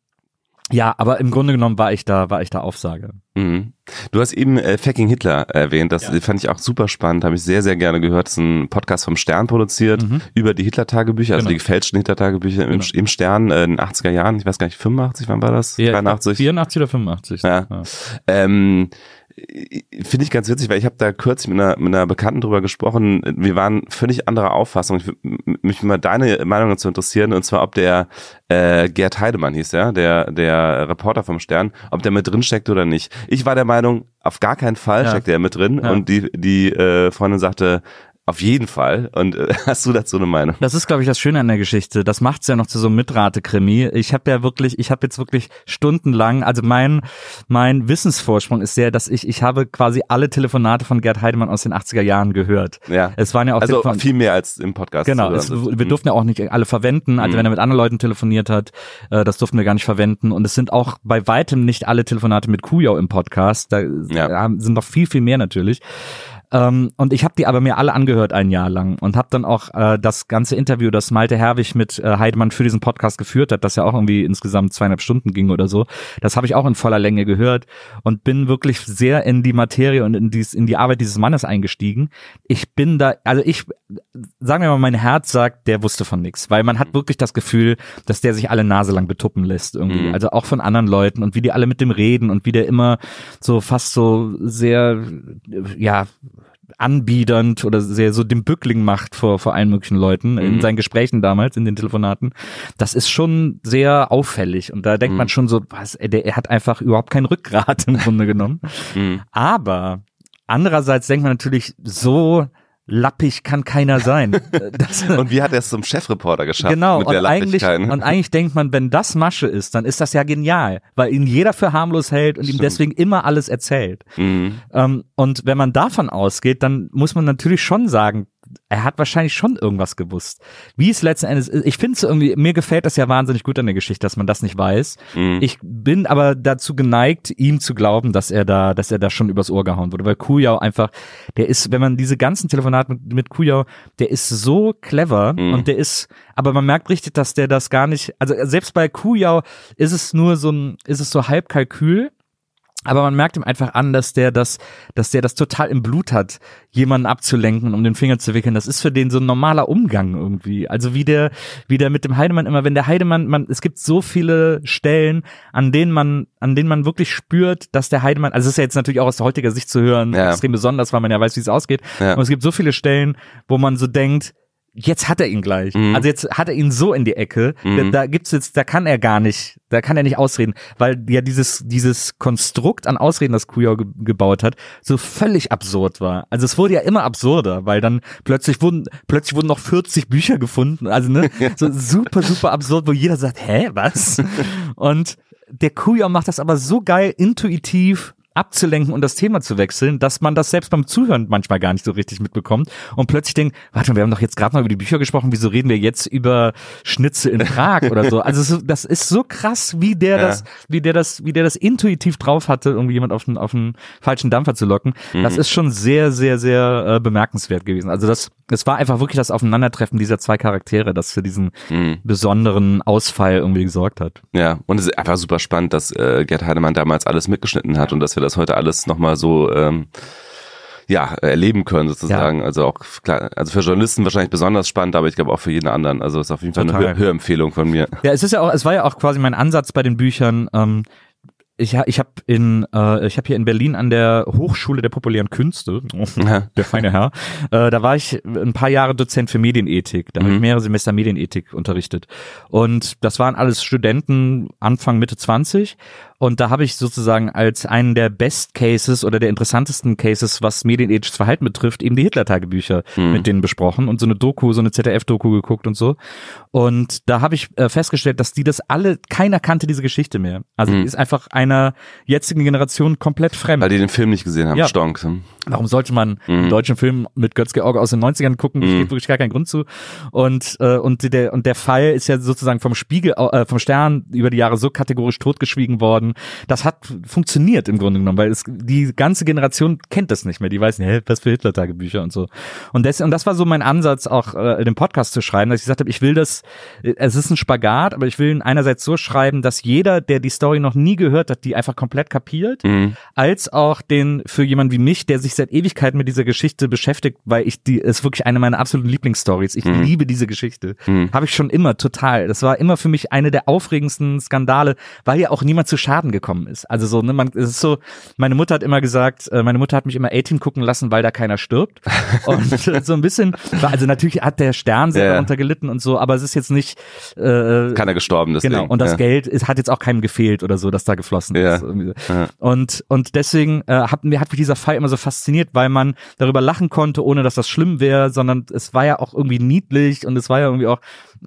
ja, aber im Grunde genommen war ich da, war ich da Aufsage. Mhm. Du hast eben äh, Fucking Hitler erwähnt, das Ja. fand ich auch super spannend, habe ich sehr, sehr gerne gehört. Das ist ein Podcast vom Stern produziert Mhm. über die Hitler-Tagebücher, also Genau. die gefälschten Hitler-Tagebücher im, Genau. im Stern äh, in den 80er Jahren, ich weiß gar nicht, 85, wann war das? 83? 84 oder 85. Ja. Ähm, Finde ich ganz witzig, weil ich habe da kürzlich mit einer, mit einer Bekannten drüber gesprochen. Wir waren völlig anderer Auffassung. Ich, mich mal deine Meinung dazu interessieren, und zwar, ob der äh, Gerd Heidemann hieß, ja, der, der Reporter vom Stern, ob der mit drin steckt oder nicht. Ich war der Meinung, auf gar keinen Fall Ja. steckt er mit drin. Ja. Und die, die äh, Freundin sagte, auf jeden Fall. Und äh, hast du dazu eine Meinung? Das ist, glaube ich, das Schöne an der Geschichte. Das macht's ja noch zu so einem Mitrate-Krimi. Ich habe ja wirklich, ich habe jetzt wirklich stundenlang, also mein mein Wissensvorsprung ist sehr, dass ich ich habe quasi alle Telefonate von Gerd Heidemann aus den 80er Jahren gehört. Ja. Es waren ja auch Also Telefon- viel mehr als im Podcast. Genau, es, wir durften ja auch nicht alle verwenden. Also Mhm. wenn er mit anderen Leuten telefoniert hat, äh, das durften wir gar nicht verwenden. Und es sind auch bei weitem nicht alle Telefonate mit Kujau im Podcast. Da Ja. sind noch viel, viel mehr natürlich. Ähm, und ich habe die aber mir alle angehört ein Jahr lang und habe dann auch äh, das ganze Interview, das Malte Herwig mit äh, Heidemann für diesen Podcast geführt hat, das ja auch irgendwie insgesamt zweieinhalb Stunden ging oder so, das habe ich auch in voller Länge gehört und bin wirklich sehr in die Materie und in, dies, in die Arbeit dieses Mannes eingestiegen. Ich bin da, also ich, sagen wir mal, mein Herz sagt, der wusste von nichts, weil man hat wirklich das Gefühl, dass der sich alle Nase lang betuppen lässt irgendwie, Mhm. also auch von anderen Leuten und wie die alle mit dem reden und wie der immer so fast so sehr, ja, anbiedernd oder sehr so den Bückling macht vor, vor allen möglichen Leuten Mhm. in seinen Gesprächen damals, in den Telefonaten. Das ist schon sehr auffällig und da denkt Mhm. man schon so, was, er, der, er hat einfach überhaupt kein Rückgrat im Grunde genommen. Mhm. Aber andererseits denkt man natürlich, so lappig kann keiner sein. Das, Und wie hat er es zum Chefreporter geschafft? Genau, und eigentlich, und eigentlich denkt man, wenn das Masche ist, dann ist das ja genial, weil ihn jeder für harmlos hält und ihm Stimmt. deswegen immer alles erzählt. Mhm. Ähm, und wenn man davon ausgeht, dann muss man natürlich schon sagen, er hat wahrscheinlich schon irgendwas gewusst. Wie es letzten Endes ist, ich finde es irgendwie, mir gefällt das ja wahnsinnig gut an der Geschichte, dass man das nicht weiß. Mhm. Ich bin aber dazu geneigt, ihm zu glauben, dass er da, dass er da schon übers Ohr gehauen wurde, weil Kujau einfach, der ist, wenn man diese ganzen Telefonate mit, mit Kujau, der ist so clever Mhm. und der ist, aber man merkt richtig, dass der das gar nicht, also selbst bei Kujau ist es nur so ein, ist es so halb Kalkül, aber man merkt ihm einfach an, dass der das, dass der das total im Blut hat, jemanden abzulenken, um den Finger zu wickeln. Das ist für den so ein normaler Umgang irgendwie. Also wie der, wie der mit dem Heidemann immer, wenn der Heidemann, man, es gibt so viele Stellen, an denen man, an denen man wirklich spürt, dass der Heidemann, also es ist ja jetzt natürlich auch aus heutiger Sicht zu hören, Ja. extrem besonders, weil man ja weiß, wie es ausgeht. Ja. Und es gibt so viele Stellen, wo man so denkt, jetzt hat er ihn gleich. Mhm. Also jetzt hat er ihn so in die Ecke. Mhm. Da, gibt's jetzt, da kann er gar nicht, da kann er nicht ausreden, weil ja dieses dieses Konstrukt an Ausreden, das Kujau ge gebaut hat, so völlig absurd war. Also es wurde ja immer absurder, weil dann plötzlich wurden plötzlich wurden noch 40 Bücher gefunden. Also ne, so super super absurd, wo jeder sagt, hä, was? Und der Kujau macht das aber so geil intuitiv abzulenken und das Thema zu wechseln, dass man das selbst beim Zuhören manchmal gar nicht so richtig mitbekommt und plötzlich denkt, warte mal, wir haben doch jetzt gerade mal über die Bücher gesprochen, wieso reden wir jetzt über Schnitzel in Prag oder so? Also so, das ist so krass, wie der Ja. das, wie der das, wie der das intuitiv drauf hatte, irgendwie jemand auf den, auf den falschen Dampfer zu locken. Das ist schon sehr, sehr, sehr äh, bemerkenswert gewesen. Also das, es war einfach wirklich das Aufeinandertreffen dieser zwei Charaktere, das für diesen Mhm. besonderen Ausfall irgendwie gesorgt hat. Ja, und es ist einfach super spannend, dass äh, Gerd Heidemann damals alles mitgeschnitten hat und dass wir das heute alles nochmal so ähm, ja, erleben können sozusagen. Also auch klar, also für Journalisten wahrscheinlich besonders spannend, aber ich glaube auch für jeden anderen. Also ist auf jeden Fall Total. eine Hör Hörempfehlung von mir. Ja, es ist ja auch, es war ja auch quasi mein Ansatz bei den Büchern. Ähm, ich ich habe in äh, ich habe hier in Berlin an der Hochschule der populären Künste, der feine Herr, äh, da war ich ein paar Jahre Dozent für Medienethik. Da habe ich Mhm. mehrere Semester Medienethik unterrichtet und das waren alles Studenten Anfang Mitte 20 und da habe ich sozusagen als einen der Best Cases oder der interessantesten Cases, was medienethisches Verhalten betrifft, eben die Hitler-Tagebücher Mhm. mit denen besprochen und so eine Doku, so eine ZDF-Doku geguckt und so. Und da habe ich äh, festgestellt, dass die das alle, keiner kannte diese Geschichte mehr. Also Mhm. die ist einfach einer jetzigen Generation komplett fremd. Weil die den Film nicht gesehen haben, Ja. Stonk. Warum sollte man Mhm. einen deutschen Film mit Götz-George aus den 90ern gucken? Mhm. Steht wirklich gar keinen Grund zu. Und, äh, und, der, und der Fall ist ja sozusagen vom Spiegel, äh, vom Stern über die Jahre so kategorisch totgeschwiegen worden. Das hat funktioniert im Grunde genommen, weil es, die ganze Generation kennt das nicht mehr. Die weiß nicht, was für Hitler-Tagebücher und so. Und das, und das war so mein Ansatz, auch äh, den Podcast zu schreiben, dass ich gesagt habe, ich will das, äh, es ist ein Spagat, aber ich will ihn einerseits so schreiben, dass jeder, der die Story noch nie gehört hat, die einfach komplett kapiert Mhm. als auch den für jemanden wie mich, der sich seit Ewigkeiten mit dieser Geschichte beschäftigt, weil ich die ist wirklich eine meiner absoluten Lieblingsstories. Ich Mhm. liebe diese Geschichte. Mhm. Habe ich schon immer total. Das war immer für mich eine der aufregendsten Skandale, weil ja auch niemand zu Schaden gekommen ist. Also so, ne, man es ist so, meine Mutter hat immer gesagt, äh, meine Mutter hat mich immer A-Team gucken lassen, weil da keiner stirbt. Und äh, so ein bisschen, also natürlich hat der Stern sehr Ja. darunter gelitten und so, aber es ist jetzt nicht äh, Keiner gestorben, deswegen. Genau, und das ja. Geld ist, hat jetzt auch keinem gefehlt oder so, dass da geflossen Ja. ist. Ja. Und, und deswegen äh, hat, mir hat mich dieser Fall immer so fasziniert, weil man darüber lachen konnte, ohne dass das schlimm wäre, sondern es war ja auch irgendwie niedlich und es war ja irgendwie auch,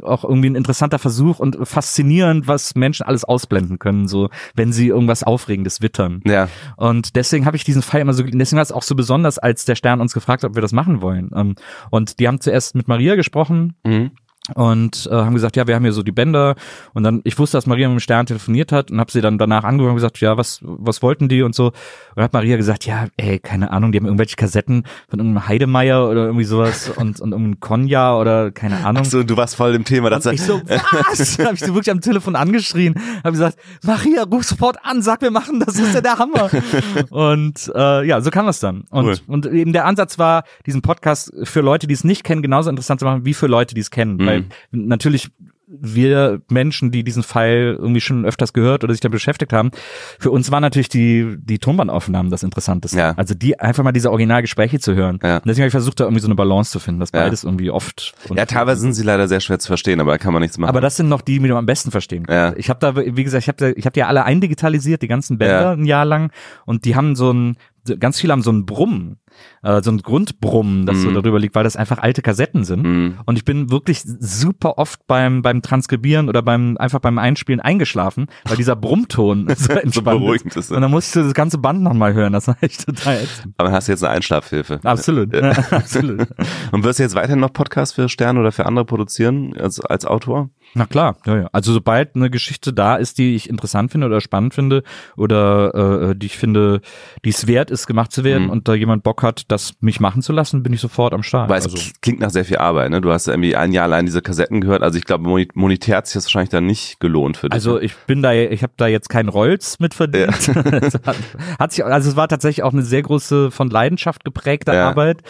auch irgendwie ein interessanter Versuch und faszinierend, was Menschen alles ausblenden können, so wenn sie irgendwas Aufregendes wittern. Ja, Und deswegen habe ich diesen Fall immer so, deswegen war es auch so besonders, als der Stern uns gefragt hat, ob wir das machen wollen. Ähm, Und die haben zuerst mit Maria gesprochen, mhm. Und äh, haben gesagt, ja, wir haben hier so die Bänder und dann ich wusste, dass Maria mit dem Stern telefoniert hat und habe sie dann danach angerufen und gesagt, ja, was was wollten die und so und hat Maria gesagt, ja, ey, keine Ahnung, die haben irgendwelche Kassetten von irgendeinem Heidemeier oder irgendwie sowas und und irgendein Konja oder keine Ahnung. so, du warst voll im Thema. Das ich so, was? habe ich so wirklich am Telefon angeschrien, habe gesagt, Maria, ruf sofort an, sag, wir machen das, das ist ja der Hammer. und äh, ja, so kam das dann. Und, Cool. und eben der Ansatz war, diesen Podcast für Leute, die es nicht kennen, genauso interessant zu machen, wie für Leute, die es kennen. Mhm. Weil natürlich wir Menschen, die diesen Fall irgendwie schon öfters gehört oder sich damit beschäftigt haben, für uns waren natürlich die, die Tonbandaufnahmen das Interessanteste. Ja. Also die einfach mal diese Originalgespräche zu hören. Ja. Und deswegen habe ich versucht, da irgendwie so eine Balance zu finden, dass Ja. beides irgendwie oft. Ja, teilweise sind sie leider sehr schwer zu verstehen, aber da kann man nichts machen. aber das sind noch die, die man am besten verstehen kann. Ja. Ich habe da, wie gesagt, ich habe ich habe die alle eindigitalisiert, die ganzen Bänder ein Jahr lang und die haben so ein, ganz viele haben so ein Brummen, äh, so ein Grundbrummen, das so Mhm. darüber liegt, weil das einfach alte Kassetten sind. Mhm. Und ich bin wirklich super oft beim, beim Transkribieren oder beim, einfach beim Einspielen eingeschlafen, weil dieser Brummton so so entspannt beruhigend ist. Und dann musste ich so das ganze Band nochmal hören. Das war echt total ätzend. Aber dann hast du jetzt eine Einschlafhilfe. Absolut. Ja, absolut. Und wirst du jetzt weiterhin noch Podcasts für Sterne oder für andere produzieren als, als Autor? Na klar, ja, ja. Also sobald eine Geschichte da ist, die ich interessant finde oder spannend finde oder äh, die ich finde, die es wert ist, gemacht zu werden Mhm. und da jemand Bock hat, das mich machen zu lassen, bin ich sofort am Start. Weil es also, klingt nach sehr viel Arbeit, ne? Du hast irgendwie ein Jahr allein diese Kassetten gehört. Also ich glaube, monetär hat sich das wahrscheinlich dann nicht gelohnt für dich. also ich bin da, ich habe da jetzt keinen Rolls mit verdient. Es hat, hat sich, also es war tatsächlich auch eine sehr große von Leidenschaft geprägte Ja. Arbeit,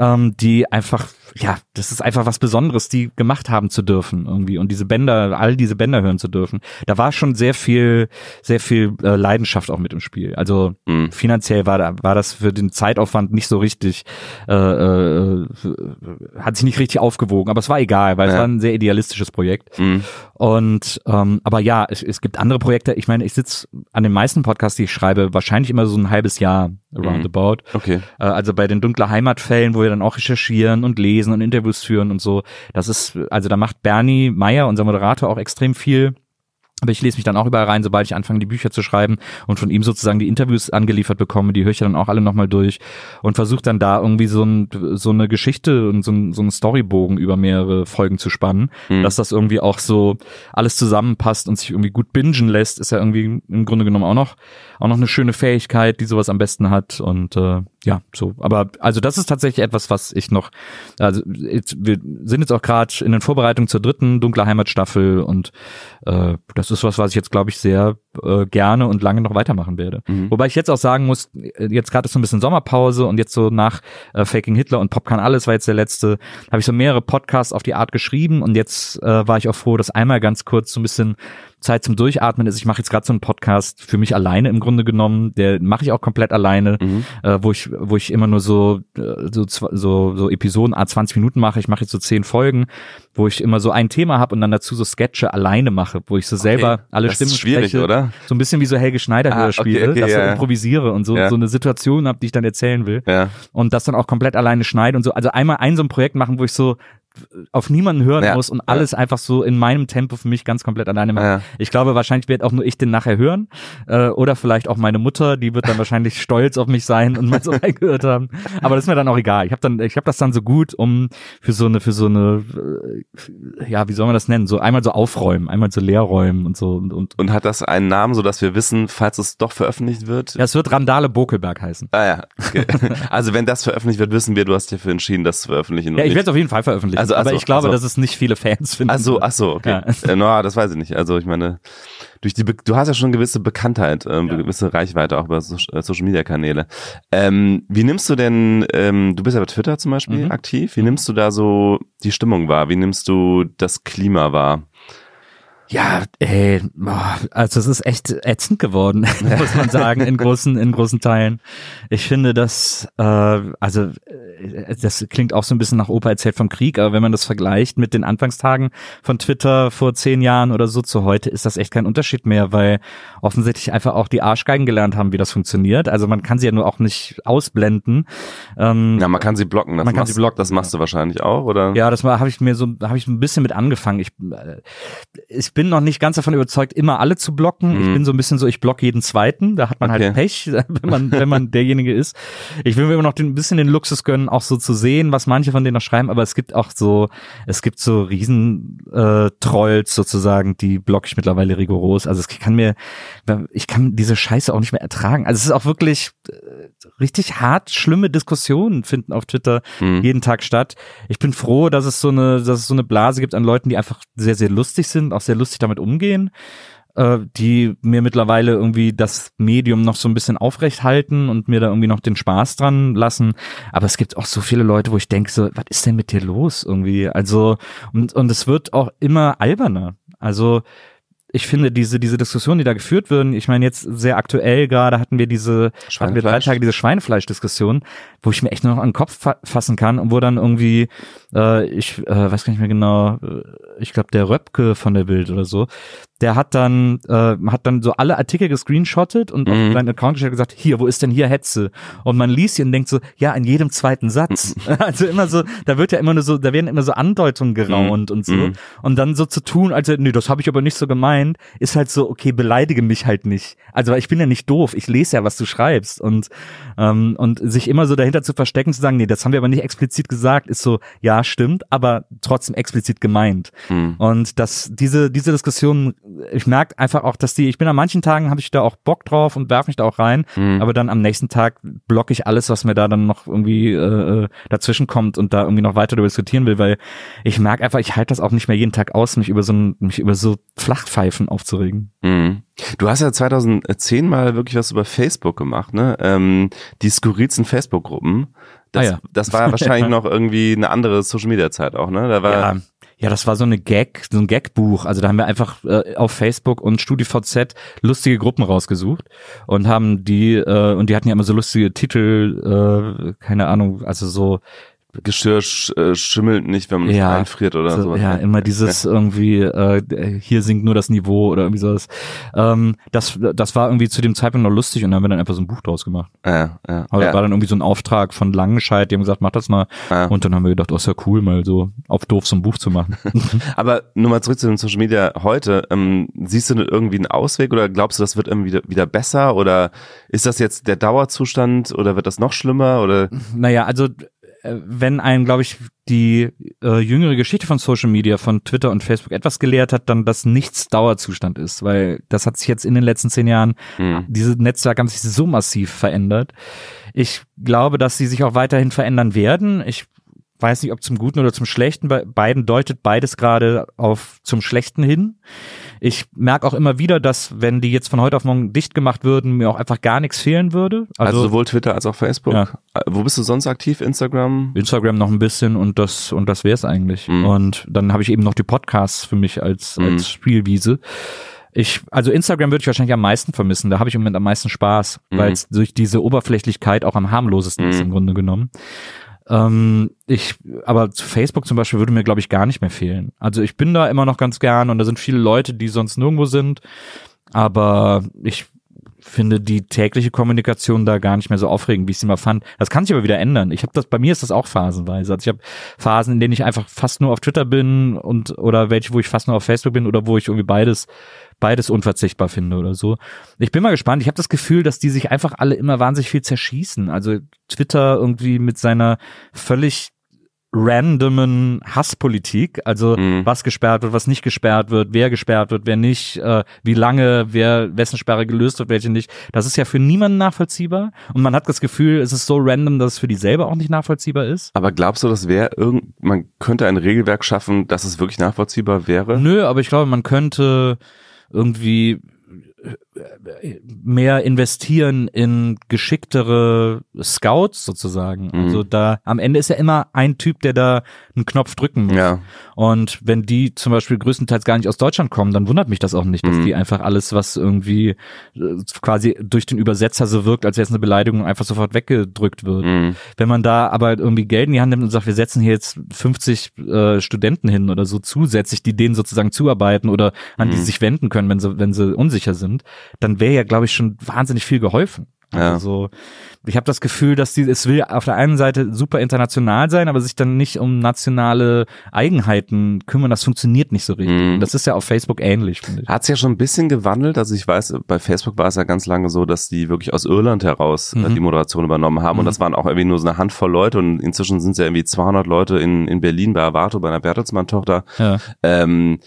ähm, die einfach, ja, das ist einfach was Besonderes, die gemacht haben zu dürfen irgendwie und diese Bänder, all diese Bänder hören zu dürfen. Da war schon sehr viel, sehr viel äh, Leidenschaft auch mit im Spiel. Also Mhm. finanziell war da, war das für den Zeitaufwand nicht so richtig, äh, äh, hat sich nicht richtig aufgewogen, aber es war egal, weil es Ja. war ein sehr idealistisches Projekt. Mhm. Und ähm, aber ja, es, es gibt andere Projekte. Ich meine, ich sitze an den meisten Podcasts, die ich schreibe, wahrscheinlich immer so ein halbes Jahr roundabout. Okay. Äh, also bei den dunkler Heimatfällen, wo wir dann auch recherchieren und lesen und Interviews führen und so. Das ist, also da macht Bernie Meyer, unser Moderator, auch extrem viel. Aber ich lese mich dann auch überall rein, sobald ich anfange, die Bücher zu schreiben und von ihm sozusagen die Interviews angeliefert bekomme, die höre ich dann auch alle nochmal durch und versuche dann da irgendwie so, ein, so eine Geschichte und so, ein, so einen Storybogen über mehrere Folgen zu spannen, Mhm. dass das irgendwie auch so alles zusammenpasst und sich irgendwie gut bingen lässt, ist ja irgendwie im Grunde genommen auch noch, auch noch eine schöne Fähigkeit, die sowas am besten hat und äh, ja, so. Aber also das ist tatsächlich etwas, was ich noch, also jetzt, wir sind jetzt auch gerade in den Vorbereitungen zur dritten Dunkler Heimatstaffel und äh, das ist was, was ich jetzt, glaube ich, sehr äh, gerne und lange noch weitermachen werde. Mhm. Wobei ich jetzt auch sagen muss, jetzt gerade ist so ein bisschen Sommerpause und jetzt so nach äh, Faking Hitler und Pop kann alles war jetzt der letzte, habe ich so mehrere Podcasts auf die Art geschrieben und jetzt äh, war ich auch froh, dass einmal ganz kurz so ein bisschen Zeit zum Durchatmen ist. Ich mache jetzt gerade so einen Podcast für mich alleine im Grunde genommen. Der mache ich auch komplett alleine, Mhm. äh, wo ich wo ich immer nur so äh, so so, so Episoden a 20 Minuten mache. Ich mache jetzt so zehn Folgen, wo ich immer so ein Thema habe und dann dazu so Sketche alleine mache, wo ich so selber alle das Stimmen ist schwierig, spreche. oder? So ein bisschen wie so Helge Schneider Ah, Hörspiele, okay, okay, dass ich ja, ja. improvisiere und so Ja. so eine Situation habe, die ich dann erzählen will Ja. und das dann auch komplett alleine schneide und so. Also einmal ein so ein Projekt machen, wo ich so auf niemanden hören Ja, muss und ja. alles einfach so in meinem Tempo für mich ganz komplett alleine machen. Ja. Ich glaube, wahrscheinlich wird auch nur ich den nachher hören äh, oder vielleicht auch meine Mutter, die wird dann wahrscheinlich stolz auf mich sein und mal so reingehört haben. Aber das ist mir dann auch egal. Ich habe dann, ich habe das dann so gut, um für so eine, für so eine, äh, ja, wie soll man das nennen? So einmal so aufräumen, einmal so leer räumen und so und, und Und hat das einen Namen, so dass wir wissen, falls es doch veröffentlicht wird? ja, es wird Randale Bokelberg heißen. Ah ja. Okay. also wenn das veröffentlicht wird, wissen wir, du hast dich dafür entschieden, das zu veröffentlichen. Ja, ich werde es auf jeden Fall veröffentlichen. Also, aber also, ich glaube, also. dass es nicht viele Fans finden. Ach so, ach so, okay. Ja. Äh, na, das weiß ich nicht. Also ich meine, durch die, Be du hast ja schon eine gewisse Bekanntheit, ähm, eine gewisse Reichweite auch über so äh, Social Media Kanäle. Ähm, wie nimmst du denn, ähm, du bist ja bei Twitter zum Beispiel Mhm. aktiv, wie nimmst du da so die Stimmung wahr? Wie nimmst du das Klima wahr? Ja, ey, boah, also es ist echt ätzend geworden, muss man sagen, in großen, in großen Teilen. Ich finde, dass, äh, also äh, das klingt auch so ein bisschen nach Opa erzählt vom Krieg, aber wenn man das vergleicht mit den Anfangstagen von Twitter vor zehn Jahren oder so zu heute, ist das echt kein Unterschied mehr, weil offensichtlich einfach auch die Arschgeigen gelernt haben, wie das funktioniert. Also man kann sie ja nur auch nicht ausblenden. Ähm, Ja, man kann sie blocken. Das Man kann machst, sie blocken, Das machst du wahrscheinlich auch, oder? Ja, das habe ich mir so, habe ich ein bisschen mit angefangen. Ich, äh, ich bin noch nicht ganz davon überzeugt, immer alle zu blocken. Ich Mhm. bin so ein bisschen so, ich block jeden zweiten. Da hat man Okay. halt Pech, wenn man, wenn man derjenige ist. Ich will mir immer noch den, ein bisschen den Luxus gönnen, auch so zu sehen, was manche von denen noch schreiben. Aber es gibt auch so, es gibt so riesen äh, sozusagen, die block ich mittlerweile rigoros. Also es kann mir, ich kann diese Scheiße auch nicht mehr ertragen. Also es ist auch wirklich äh, richtig hart, schlimme Diskussionen finden auf Twitter Mhm. jeden Tag statt. Ich bin froh, dass es so eine, dass es so eine Blase gibt an Leuten, die einfach sehr, sehr lustig sind, auch sehr lustig damit umgehen. äh, die mir mittlerweile irgendwie das Medium noch so ein bisschen aufrecht halten und mir da irgendwie noch den Spaß dran lassen. Aber es gibt auch so viele Leute, wo ich denke so, was ist denn mit dir los irgendwie? Also, und, und es wird auch immer alberner. Also, ich finde diese diese Diskussion, die da geführt würden, ich meine jetzt sehr aktuell gerade hatten wir diese hatten wir drei Tage diese Schweinefleisch-Diskussion, wo ich mir echt nur noch an den Kopf fa fassen kann und wo dann irgendwie äh, ich äh, weiß gar nicht mehr genau, äh, ich glaube der Röpke von der Bild oder so, der hat dann äh, hat dann so alle Artikel gescreenshottet und mhm. auf seinen Account gestellt gesagt, hier, wo ist denn hier Hetze? Und man liest sie und denkt so, ja, in jedem zweiten Satz. also immer so, da wird ja immer nur so, da werden immer so Andeutungen geraunt mhm. und so. Mhm. Und dann so zu tun, also, nee, das habe ich aber nicht so gemeint, ist halt so, okay, beleidige mich halt nicht. Also ich bin ja nicht doof, ich lese ja, was du schreibst. Und, ähm, und sich immer so dahinter zu verstecken, zu sagen, nee, das haben wir aber nicht explizit gesagt, ist so, ja, stimmt, aber trotzdem explizit gemeint. Mhm. Und dass diese, diese Diskussion ich merke einfach auch, dass die, ich bin an manchen Tagen habe ich da auch Bock drauf und werfe mich da auch rein, mhm. aber dann am nächsten Tag blocke ich alles, was mir da dann noch irgendwie äh, dazwischen kommt und da irgendwie noch weiter darüber diskutieren will, weil ich merke einfach, ich halte das auch nicht mehr jeden Tag aus, mich über so ein, mich über so Flachpfeifen aufzuregen. Mhm. Du hast ja 2010 mal wirklich was über Facebook gemacht, ne? Ähm, die skurrilsten Facebook-Gruppen. Das, ah ja. das war wahrscheinlich noch irgendwie eine andere Social-Media-Zeit auch, ne? Da war ja. Ja, das war so eine Gag, so ein Gagbuch. Also da haben wir einfach äh, auf Facebook und StudiVZ lustige Gruppen rausgesucht und haben die äh, und die hatten ja immer so lustige Titel, äh, keine Ahnung, also so Geschirr äh, schimmelt nicht, wenn man ja, einfriert oder so. Ja, immer dieses irgendwie, äh, hier sinkt nur das Niveau oder irgendwie sowas. Ähm, das, das war irgendwie zu dem Zeitpunkt noch lustig und dann haben wir dann einfach so ein Buch draus gemacht. Ja, ja, Aber ja. war dann irgendwie so ein Auftrag von Langenscheid, die haben gesagt, mach das mal. Ja. Und dann haben wir gedacht, oh, ist ja cool, mal so auf doof so ein Buch zu machen. Aber nur mal zurück zu den Social Media heute. Ähm, siehst du irgendwie einen Ausweg oder glaubst du, das wird irgendwie wieder, wieder besser oder ist das jetzt der Dauerzustand oder wird das noch schlimmer oder? Naja, also wenn einem, glaube ich, die äh, jüngere Geschichte von Social Media, von Twitter und Facebook etwas gelehrt hat, dann, dass nichts Dauerzustand ist, weil das hat sich jetzt in den letzten zehn Jahren, mhm. diese Netzwerke haben sich so massiv verändert. Ich glaube, dass sie sich auch weiterhin verändern werden. Ich weiß nicht, ob zum Guten oder zum Schlechten. Bei beiden deutet beides gerade auf zum Schlechten hin. Ich merke auch immer wieder, dass wenn die jetzt von heute auf morgen dicht gemacht würden, mir auch einfach gar nichts fehlen würde. Also, also sowohl Twitter als auch Facebook. Ja. Äh, wo bist du sonst aktiv? Instagram? Instagram noch ein bisschen und das und das wäre es eigentlich. Mhm. Und dann habe ich eben noch die Podcasts für mich als mhm. als Spielwiese. Ich, also Instagram würde ich wahrscheinlich am meisten vermissen. Da habe ich im Moment am meisten Spaß, mhm. weil es durch diese Oberflächlichkeit auch am harmlosesten ist im mhm. Grunde genommen. Ähm, ich, aber zu Facebook zum Beispiel würde mir, glaube ich, gar nicht mehr fehlen. Also ich bin da immer noch ganz gern und da sind viele Leute, die sonst nirgendwo sind. Aber ich finde die tägliche Kommunikation da gar nicht mehr so aufregend, wie ich sie mal fand. Das kann sich aber wieder ändern. Ich habe das, bei mir ist das auch phasenweise. Also ich habe Phasen, in denen ich einfach fast nur auf Twitter bin und oder welche, wo ich fast nur auf Facebook bin oder wo ich irgendwie beides beides unverzichtbar finde oder so. Ich bin mal gespannt. Ich habe das Gefühl, dass die sich einfach alle immer wahnsinnig viel zerschießen. Also Twitter irgendwie mit seiner völlig randomen Hasspolitik, also mhm. was gesperrt wird, was nicht gesperrt wird, wer gesperrt wird, wer nicht, äh, wie lange, wer wessen Sperre gelöst wird, welche nicht. Das ist ja für niemanden nachvollziehbar und man hat das Gefühl, es ist so random, dass es für die selber auch nicht nachvollziehbar ist. Aber glaubst du, das wäre irgend man könnte ein Regelwerk schaffen, dass es wirklich nachvollziehbar wäre? Nö, aber ich glaube, man könnte irgendwie mehr investieren in geschicktere Scouts sozusagen. Mhm. Also da am Ende ist ja immer ein Typ, der da einen Knopf drücken muss. Ja. Und wenn die zum Beispiel größtenteils gar nicht aus Deutschland kommen, dann wundert mich das auch nicht, dass mhm. die einfach alles, was irgendwie äh, quasi durch den Übersetzer so wirkt, als wäre es eine Beleidigung, einfach sofort weggedrückt wird. Mhm. Wenn man da aber irgendwie Geld in die Hand nimmt und sagt, wir setzen hier jetzt 50 äh, Studenten hin oder so zusätzlich, die denen sozusagen zuarbeiten oder an die mhm. sich wenden können, wenn sie, wenn sie unsicher sind, dann wäre ja, glaube ich, schon wahnsinnig viel geholfen. Ja. Also ich habe das Gefühl, dass die, es will auf der einen Seite super international sein, aber sich dann nicht um nationale Eigenheiten kümmern, das funktioniert nicht so richtig. Mhm. Das ist ja auf Facebook ähnlich, finde ich. Hat es ja schon ein bisschen gewandelt. Also ich weiß, bei Facebook war es ja ganz lange so, dass die wirklich aus Irland heraus äh, mhm. die Moderation übernommen haben. Mhm. Und das waren auch irgendwie nur so eine Handvoll Leute. Und inzwischen sind es ja irgendwie 200 Leute in, in Berlin bei Avato, bei einer Bertelsmann-Tochter. Ja. Ähm,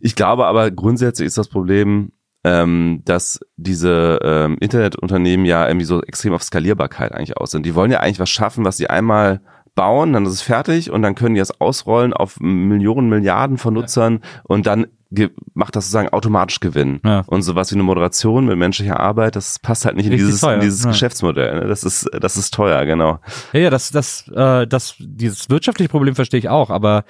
ich glaube aber grundsätzlich ist das Problem, ähm, dass diese ähm, Internetunternehmen ja irgendwie so extrem auf Skalierbarkeit eigentlich aus sind. Die wollen ja eigentlich was schaffen, was sie einmal bauen, dann ist es fertig und dann können die es ausrollen auf Millionen, Milliarden von Nutzern und dann macht das sozusagen automatisch gewinnen. Ja. Und sowas wie eine Moderation mit menschlicher Arbeit, das passt halt nicht in Richtig dieses, in dieses ja. Geschäftsmodell. Ne? Das ist, das ist teuer, genau. Ja, ja, das, das, äh, das, dieses wirtschaftliche Problem verstehe ich auch, aber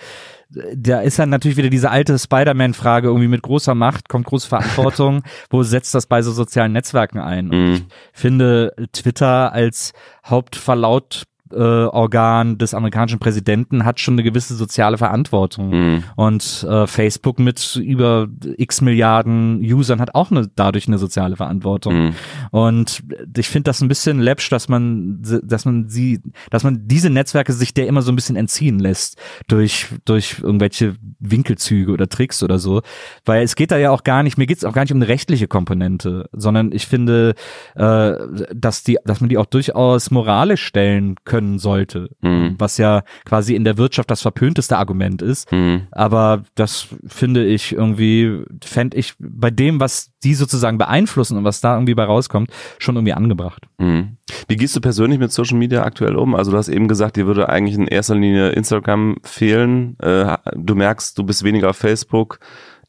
da ist dann natürlich wieder diese alte Spider-Man-Frage, irgendwie mit großer Macht kommt große Verantwortung. Wo setzt das bei so sozialen Netzwerken ein? Und Mhm. ich finde Twitter als Hauptverlaut äh, Organ des amerikanischen Präsidenten hat schon eine gewisse soziale Verantwortung. Mhm. Und äh, Facebook mit über x Milliarden Usern hat auch eine, dadurch eine soziale Verantwortung. Mhm. Und ich finde das ein bisschen läppsch, dass man, dass man sie, dass man diese Netzwerke sich der immer so ein bisschen entziehen lässt durch, durch irgendwelche Winkelzüge oder Tricks oder so. Weil es geht da ja auch gar nicht, mir geht es auch gar nicht um eine rechtliche Komponente, sondern ich finde, äh, dass die, dass man die auch durchaus moralisch stellen können sollte. Mhm. Was ja quasi in der Wirtschaft das verpönteste Argument ist. Mhm. Aber das finde ich irgendwie, fände ich bei dem, was die sozusagen beeinflussen und was da irgendwie bei rauskommt, schon irgendwie angebracht. Mhm. Wie gehst du persönlich mit Social Media aktuell um? Also du hast eben gesagt, dir würde eigentlich in erster Linie Instagram fehlen. Äh, du merkst, du bist weniger auf Facebook.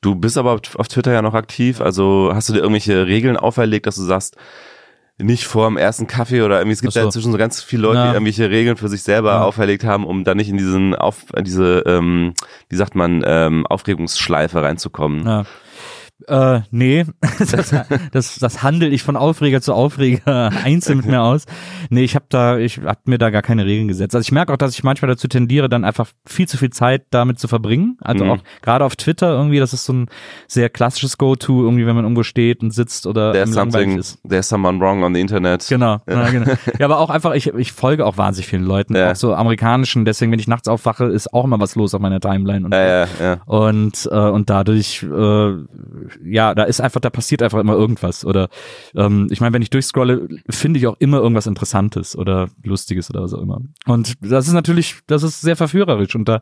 Du bist aber auf auf Twitter ja noch aktiv. Also hast du dir irgendwelche Regeln auferlegt, dass du sagst, nicht vor dem ersten Kaffee oder irgendwie, es gibt so. ja inzwischen so ganz viele Leute, Ja. die irgendwelche Regeln für sich selber Ja. auferlegt haben, um da nicht in diesen auf diese, ähm, wie sagt man, ähm, Aufregungsschleife reinzukommen. Ja. Äh, nee, das, das, das handel ich von Aufreger zu Aufreger einzeln mit mir aus. Nee, ich habe da, ich hab mir da gar keine Regeln gesetzt. Also ich merke auch, dass ich manchmal dazu tendiere, dann einfach viel zu viel Zeit damit zu verbringen. Also Mhm. auch gerade auf Twitter irgendwie, das ist so ein sehr klassisches Go-To, irgendwie, wenn man irgendwo steht und sitzt oder There's something, ist. there's someone wrong on the internet. Genau, ja. genau. Ja, aber auch einfach, ich, ich folge auch wahnsinnig vielen Leuten, Ja. auch so amerikanischen, deswegen, wenn ich nachts aufwache, ist auch immer was los auf meiner Timeline. Und, Ja, ja, ja. und, äh, und dadurch, äh, ja, da ist einfach, da passiert einfach immer irgendwas. Oder ähm, ich meine, wenn ich durchscrolle, finde ich auch immer irgendwas Interessantes oder Lustiges oder was auch immer. Und das ist natürlich, das ist sehr verführerisch und da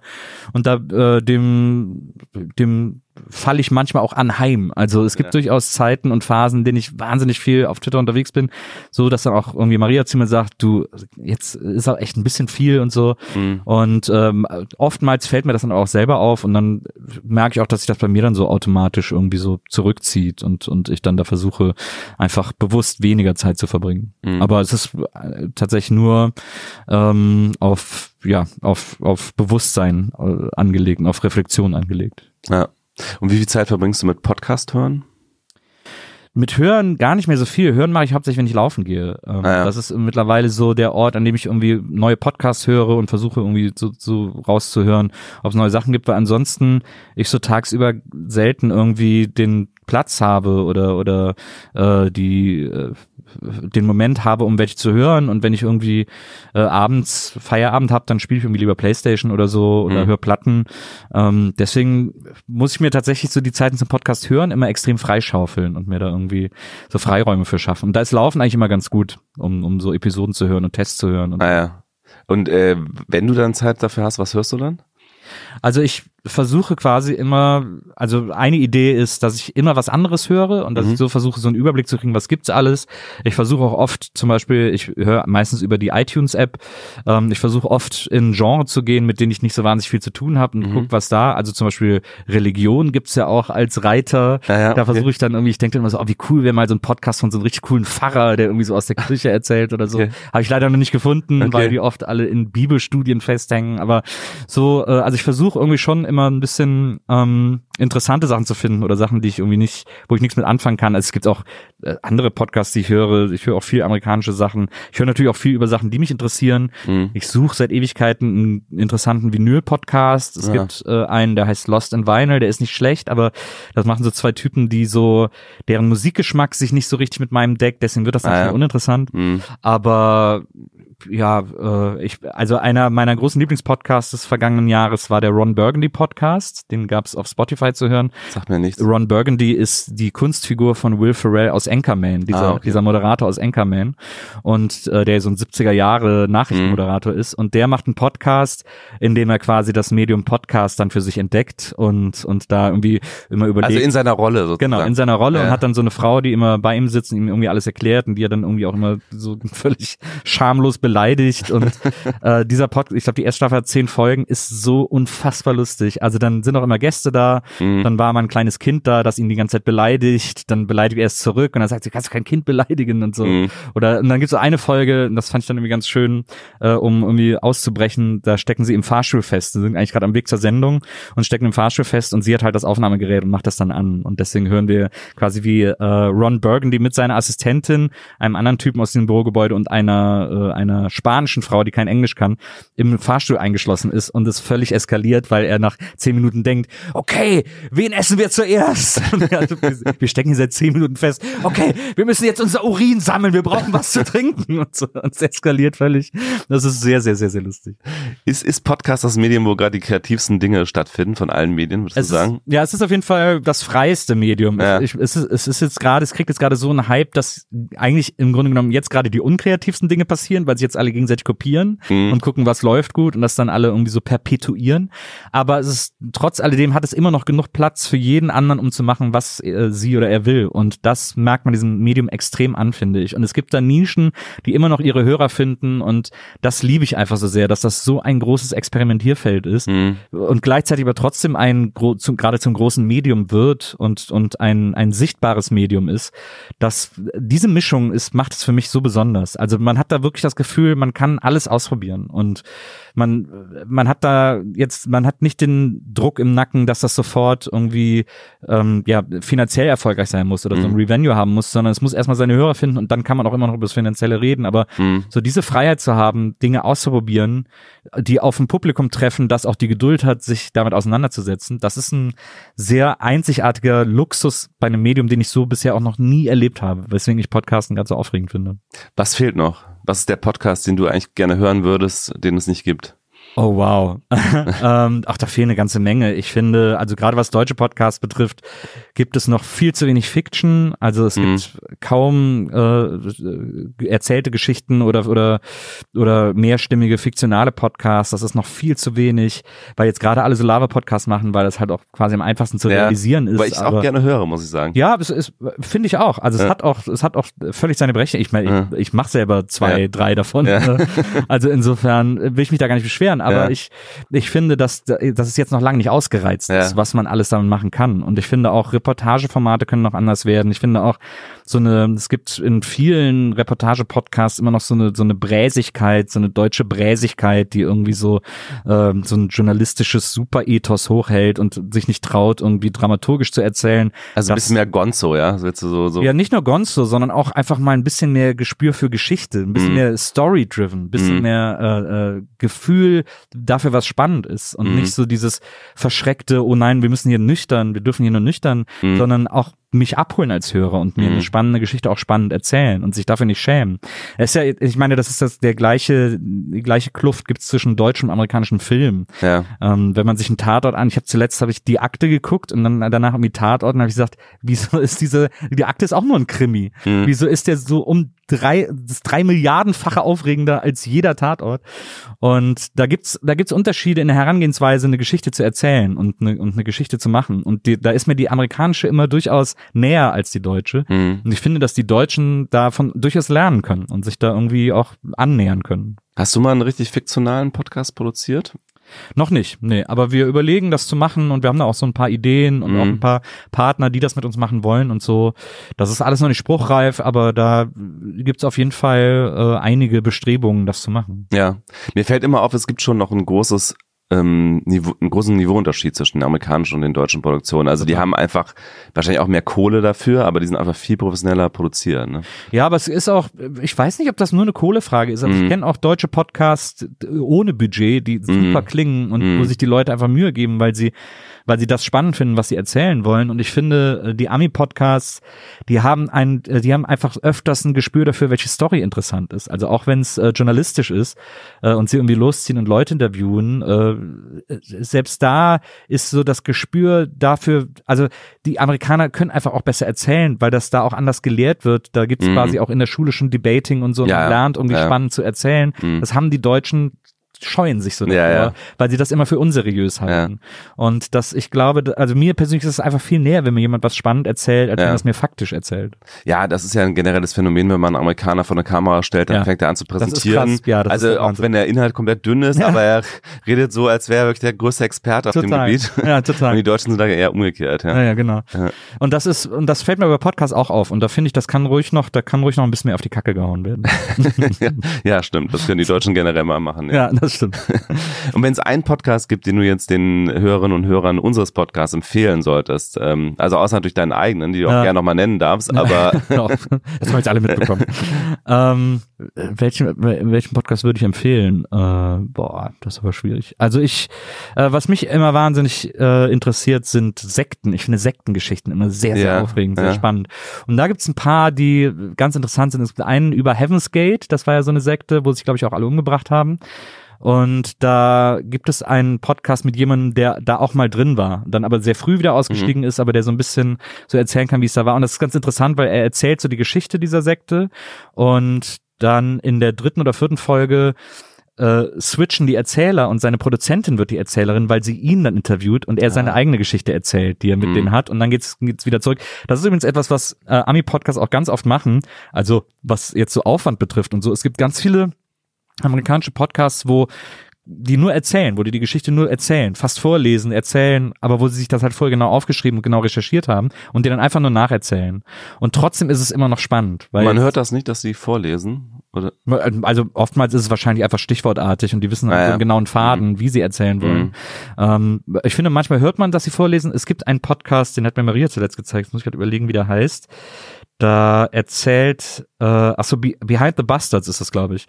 und da äh, dem dem falle ich manchmal auch anheim. Also es gibt Ja. durchaus Zeiten und Phasen, in denen ich wahnsinnig viel auf Twitter unterwegs bin, so dass dann auch irgendwie Maria zu mir sagt, du, jetzt ist auch echt ein bisschen viel und so. Mhm. Und ähm, oftmals fällt mir das dann auch selber auf und dann merke ich auch, dass sich das bei mir dann so automatisch irgendwie so zurückzieht und, und ich dann da versuche, einfach bewusst weniger Zeit zu verbringen. Mhm. Aber es ist äh, tatsächlich nur ähm, auf, ja, auf, auf Bewusstsein äh, angelegt, auf Reflexion angelegt. Ja. Und wie viel Zeit verbringst du mit Podcast hören? Mit Hören gar nicht mehr so viel. Hören mache ich hauptsächlich, wenn ich laufen gehe. Ähm, Ah, ja. Das ist mittlerweile so der Ort, an dem ich irgendwie neue Podcasts höre und versuche irgendwie so, so rauszuhören, ob es neue Sachen gibt, weil ansonsten ich so tagsüber selten irgendwie den Platz habe oder oder äh, die äh, den Moment habe, um welche zu hören und wenn ich irgendwie äh, abends Feierabend habe, dann spiele ich irgendwie lieber Playstation oder so oder Mhm. höre Platten. Ähm, deswegen muss ich mir tatsächlich so die Zeiten zum Podcast hören immer extrem freischaufeln und mir da irgendwie so Freiräume für schaffen. Und da ist Laufen eigentlich immer ganz gut, um, um so Episoden zu hören und Tests zu hören. Und Naja. Und äh, wenn du dann Zeit dafür hast, was hörst du dann? Also ich versuche quasi immer, also eine Idee ist, dass ich immer was anderes höre und dass Mhm. ich so versuche, so einen Überblick zu kriegen, was gibt's alles. Ich versuche auch oft zum Beispiel, ich höre meistens über die iTunes-App, ähm, ich versuche oft in Genre zu gehen, mit denen ich nicht so wahnsinnig viel zu tun habe und Mhm. guck, was da, also zum Beispiel Religion gibt's ja auch als Reiter. Ja, ja, da versuche ich dann irgendwie, ich denke immer so, oh, wie cool wäre mal so ein Podcast von so einem richtig coolen Pfarrer, der irgendwie so aus der Kirche erzählt oder so. Okay. Habe ich leider noch nicht gefunden, Okay. weil die oft alle in Bibelstudien festhängen. Aber so, äh, also ich versuche irgendwie schon immer ein bisschen ähm, interessante Sachen zu finden oder Sachen, die ich irgendwie nicht, wo ich nichts mit anfangen kann. Also es gibt auch äh, andere Podcasts, die ich höre. Ich höre auch viel amerikanische Sachen. Ich höre natürlich auch viel über Sachen, die mich interessieren. Mhm. Ich suche seit Ewigkeiten einen interessanten Vinyl-Podcast. Es Ja. gibt äh, einen, der heißt Lost in Vinyl, der ist nicht schlecht, aber das machen so zwei Typen, die so, deren Musikgeschmack sich nicht so richtig mit meinem deckt, deswegen wird das Ah, natürlich ja. uninteressant. Mhm. Aber ja, äh, ich, also einer meiner großen Lieblingspodcasts des vergangenen Jahres war der Ron Burgundy Podcast. Den gab's auf Spotify zu hören. Sagt mir nichts. Ron Burgundy ist die Kunstfigur von Will Ferrell aus Anchorman, dieser, Ah, okay. dieser Moderator aus Anchorman und äh, der so ein 70er Jahre Nachrichtenmoderator Mhm. ist und der macht einen Podcast, in dem er quasi das Medium Podcast dann für sich entdeckt und und da irgendwie immer überlegt. Also in seiner Rolle sozusagen. Genau, in seiner Rolle Ja. und hat dann so eine Frau, die immer bei ihm sitzt und ihm irgendwie alles erklärt und die er dann irgendwie auch immer so völlig schamlos beleidigt und äh, dieser Podcast, ich glaube, die erste Staffel hat zehn Folgen, ist so unfassbar lustig. Also dann sind auch immer Gäste da, Mhm. dann war mal ein kleines Kind da, das ihn die ganze Zeit beleidigt, dann beleidigt er es zurück und dann sagt sie, kannst du kein Kind beleidigen und so. Mhm. Oder und dann gibt's so eine Folge, und das fand ich dann irgendwie ganz schön, äh, um irgendwie auszubrechen, da stecken sie im Fahrstuhl fest. Sie sind eigentlich gerade am Weg zur Sendung und stecken im Fahrstuhl fest und sie hat halt das Aufnahmegerät und macht das dann an. Und deswegen hören wir quasi wie äh, Ron Burgundy mit seiner Assistentin, einem anderen Typen aus dem Bürogebäude und einer, äh, einer spanischen Frau, die kein Englisch kann, im Fahrstuhl eingeschlossen ist und es völlig eskaliert, weil er nach zehn Minuten denkt, okay, wen essen wir zuerst? Er, wir stecken hier seit zehn Minuten fest. Okay, wir müssen jetzt unser Urin sammeln, wir brauchen was zu trinken. Und, so, und es eskaliert völlig. Das ist sehr, sehr, sehr, sehr lustig. Ist, ist Podcast das Medium, wo gerade die kreativsten Dinge stattfinden von allen Medien, würdest Es du sagen? Ist, ja, es ist auf jeden Fall das freiste Medium. Ja. Ich, es, ist, es ist jetzt gerade, es kriegt jetzt gerade so einen Hype, dass eigentlich im Grunde genommen jetzt gerade die unkreativsten Dinge passieren, weil sie jetzt alle gegenseitig kopieren Mhm. und gucken, was läuft gut und das dann alle irgendwie so perpetuieren. Aber es ist trotz alledem hat es immer noch genug Platz für jeden anderen, um zu machen, was äh, sie oder er will. Und das merkt man diesem Medium extrem an, finde ich. Und es gibt da Nischen, die immer noch ihre Hörer finden und das liebe ich einfach so sehr, dass das so ein großes Experimentierfeld ist Mhm. und gleichzeitig aber trotzdem ein zum, gerade zum großen Medium wird und und ein ein sichtbares Medium ist, dass diese Mischung ist macht es für mich so besonders. Also man hat da wirklich das Gefühl, man kann alles ausprobieren und man man hat da jetzt man hat nicht den Druck im Nacken, dass das sofort irgendwie ähm, ja finanziell erfolgreich sein muss oder so ein Mhm. Revenue haben muss, sondern es muss erstmal seine Hörer finden und dann kann man auch immer noch über das Finanzielle reden. Aber Mhm. so diese Freiheit zu haben, Dinge auszuprobieren, die auf ein Publikum treffen, das auch die Geduld hat, sich damit auseinanderzusetzen, das ist ein sehr einzigartiger Luxus bei einem Medium, den ich so bisher auch noch nie erlebt habe, weswegen ich Podcasten ganz so aufregend finde. Was fehlt noch? Was ist der Podcast, den du eigentlich gerne hören würdest, den es nicht gibt? Oh wow. ähm, ach, da fehlen eine ganze Menge. Ich finde, also gerade was deutsche Podcasts betrifft, gibt es noch viel zu wenig Fiction. Also es Mhm. gibt kaum äh, erzählte Geschichten oder oder oder mehrstimmige fiktionale Podcasts. Das ist noch viel zu wenig, weil jetzt gerade alle so Lava-Podcasts machen, weil das halt auch quasi am einfachsten zu Ja, realisieren ist. Weil ich es auch gerne höre, muss ich sagen. ja, es ist, finde ich auch. Also es Ja. hat auch, es hat auch völlig seine Berechtigung. Ich meine, Ja. ich, ich mache selber zwei, drei davon. Also insofern will ich mich da gar nicht beschweren. Aber Ja. ich, ich finde, dass, dass es jetzt noch lange nicht ausgereizt Ja. ist, was man alles damit machen kann. Und ich finde auch Reportageformate können noch anders werden. Ich finde auch so eine, es gibt in vielen Reportage-Podcasts immer noch so eine, so eine Bräsigkeit, so eine deutsche Bräsigkeit, die irgendwie so, ähm, so ein journalistisches Superethos hochhält und sich nicht traut, irgendwie dramaturgisch zu erzählen. Also ein bisschen mehr Gonzo, ja? So, so. Ja, nicht nur Gonzo, sondern auch einfach mal ein bisschen mehr Gespür für Geschichte, ein bisschen Mhm. mehr Story-driven, ein bisschen Mhm. mehr äh, äh, Gefühl dafür, was spannend ist und Mhm. nicht so dieses verschreckte, oh nein, wir müssen hier nüchtern, wir dürfen hier nur nüchtern, Mhm. sondern auch mich abholen als Hörer und mir Mhm. eine spannende Geschichte auch spannend erzählen und sich dafür nicht schämen. Es ist ja, ich meine, das ist das der gleiche, die gleiche Kluft gibt's zwischen deutschem und amerikanischen Film. ja. Ähm, wenn man sich einen Tatort an, ich habe zuletzt habe ich die Akte geguckt und dann danach irgendwie Tatort und habe ich gesagt, wieso ist diese die Akte ist auch nur ein Krimi. Mhm. Wieso ist der so um drei das drei Milliardenfache aufregender als jeder Tatort? Und da gibt's da gibt's Unterschiede in der Herangehensweise, eine Geschichte zu erzählen und eine, und eine Geschichte zu machen. Und die, da ist mir die amerikanische immer durchaus näher als die deutsche. Mhm. Und ich finde, dass die Deutschen davon durchaus lernen können und sich da irgendwie auch annähern können. Hast du mal einen richtig fiktionalen Podcast produziert? Noch nicht, nee, aber wir überlegen, das zu machen und wir haben da auch so ein paar Ideen und Mhm. auch ein paar Partner, die das mit uns machen wollen und so. Das ist alles noch nicht spruchreif, aber da gibt's auf jeden Fall äh, einige Bestrebungen, das zu machen. Ja. Mir fällt immer auf, es gibt schon noch ein großes ähm, Niveau, einen großen Niveauunterschied zwischen den amerikanischen und den deutschen Produktionen. Also die haben einfach wahrscheinlich auch mehr Kohle dafür, aber die sind einfach viel professioneller produziert. Ne? Ja, aber es ist auch, ich weiß nicht, ob das nur eine Kohlefrage ist, aber Mhm. ich kenne auch deutsche Podcasts ohne Budget, die super klingen und Mhm. wo sich die Leute einfach Mühe geben, weil sie, weil sie das spannend finden, was sie erzählen wollen. Und ich finde, äh, die Ami-Podcasts, die haben ein, äh, die haben einfach öfters ein Gespür dafür, welche Story interessant ist. Also auch wenn es äh, journalistisch ist äh, und sie irgendwie losziehen und Leute interviewen, äh, selbst da ist so das Gespür dafür, also die Amerikaner können einfach auch besser erzählen, weil das da auch anders gelehrt wird. Da gibt's Mhm. quasi auch in der Schule schon Debating und so, und Ja, ja. lernt irgendwie Ja. spannend zu erzählen. Mhm. Das haben die Deutschen scheuen sich so davor, Ja, ja. weil sie das immer für unseriös halten. Und das, ich glaube, also mir persönlich ist es einfach viel näher, wenn mir jemand was spannend erzählt, als Ja. wenn er es mir faktisch erzählt. Ja, das ist ja ein generelles Phänomen, wenn man einen Amerikaner vor eine Kamera stellt, dann Ja. fängt er an zu präsentieren. Ja, das also auch wenn der Inhalt komplett dünn ist, Ja. aber er redet so, als wäre er wirklich der größte Experte auf dem Total. Gebiet. Ja, Und total. die Deutschen sind da eher umgekehrt. Ja. Ja, ja, genau. Ja. Und das ist, und das fällt mir bei Podcasts auch auf. Und da finde ich, das kann ruhig noch, da kann ruhig noch ein bisschen mehr auf die Kacke gehauen werden. ja, stimmt. Das können die Deutschen generell mal machen. Ja. ja, das stimmt. Und wenn es einen Podcast gibt, den du jetzt den Hörerinnen und Hörern unseres Podcasts empfehlen solltest, ähm, also außer natürlich deinen eigenen, die du auch Ja. gerne nochmal nennen darfst, aber Genau. Das haben jetzt alle mitbekommen. ähm, welchen, welchen Podcast würde ich empfehlen? Äh, boah, das ist aber schwierig. Also ich, äh, was mich immer wahnsinnig äh, interessiert, sind Sekten. Ich finde Sektengeschichten immer sehr, sehr Ja, aufregend, sehr ja. spannend. Und da gibt's ein paar, die ganz interessant sind. Es gibt einen über Heaven's Gate, das war ja so eine Sekte, wo sich, glaube ich, auch alle umgebracht haben. Und da gibt es einen Podcast mit jemandem, der da auch mal drin war, dann aber sehr früh wieder ausgestiegen ist, aber der so ein bisschen so erzählen kann, wie es da war. Und das ist ganz interessant, weil er erzählt so die Geschichte dieser Sekte und dann in der dritten oder vierten Folge äh, switchen die Erzähler und seine Produzentin wird die Erzählerin, weil sie ihn dann interviewt und er seine eigene Geschichte erzählt, die er mit Mhm. denen hat und dann geht's, geht's wieder zurück. Das ist übrigens etwas, was äh, Ami-Podcasts auch ganz oft machen, also was jetzt so Aufwand betrifft und so. Es gibt ganz viele amerikanische Podcasts, wo die nur erzählen, wo die die Geschichte nur erzählen, fast vorlesen, erzählen, aber wo sie sich das halt vorher genau aufgeschrieben und genau recherchiert haben und die dann einfach nur nacherzählen. Und trotzdem ist es immer noch spannend, weil man hört das nicht, dass sie vorlesen. Oder? also oftmals ist es wahrscheinlich einfach stichwortartig und die wissen Ah, halt ja. einen genauen Faden, wie sie erzählen wollen. Ähm, ich finde, manchmal hört man, dass sie vorlesen. Es gibt einen Podcast, den hat mir Maria zuletzt gezeigt, jetzt muss ich gerade überlegen, wie der heißt. Da erzählt, äh, ach so, Be Behind the Bastards ist das, glaube ich.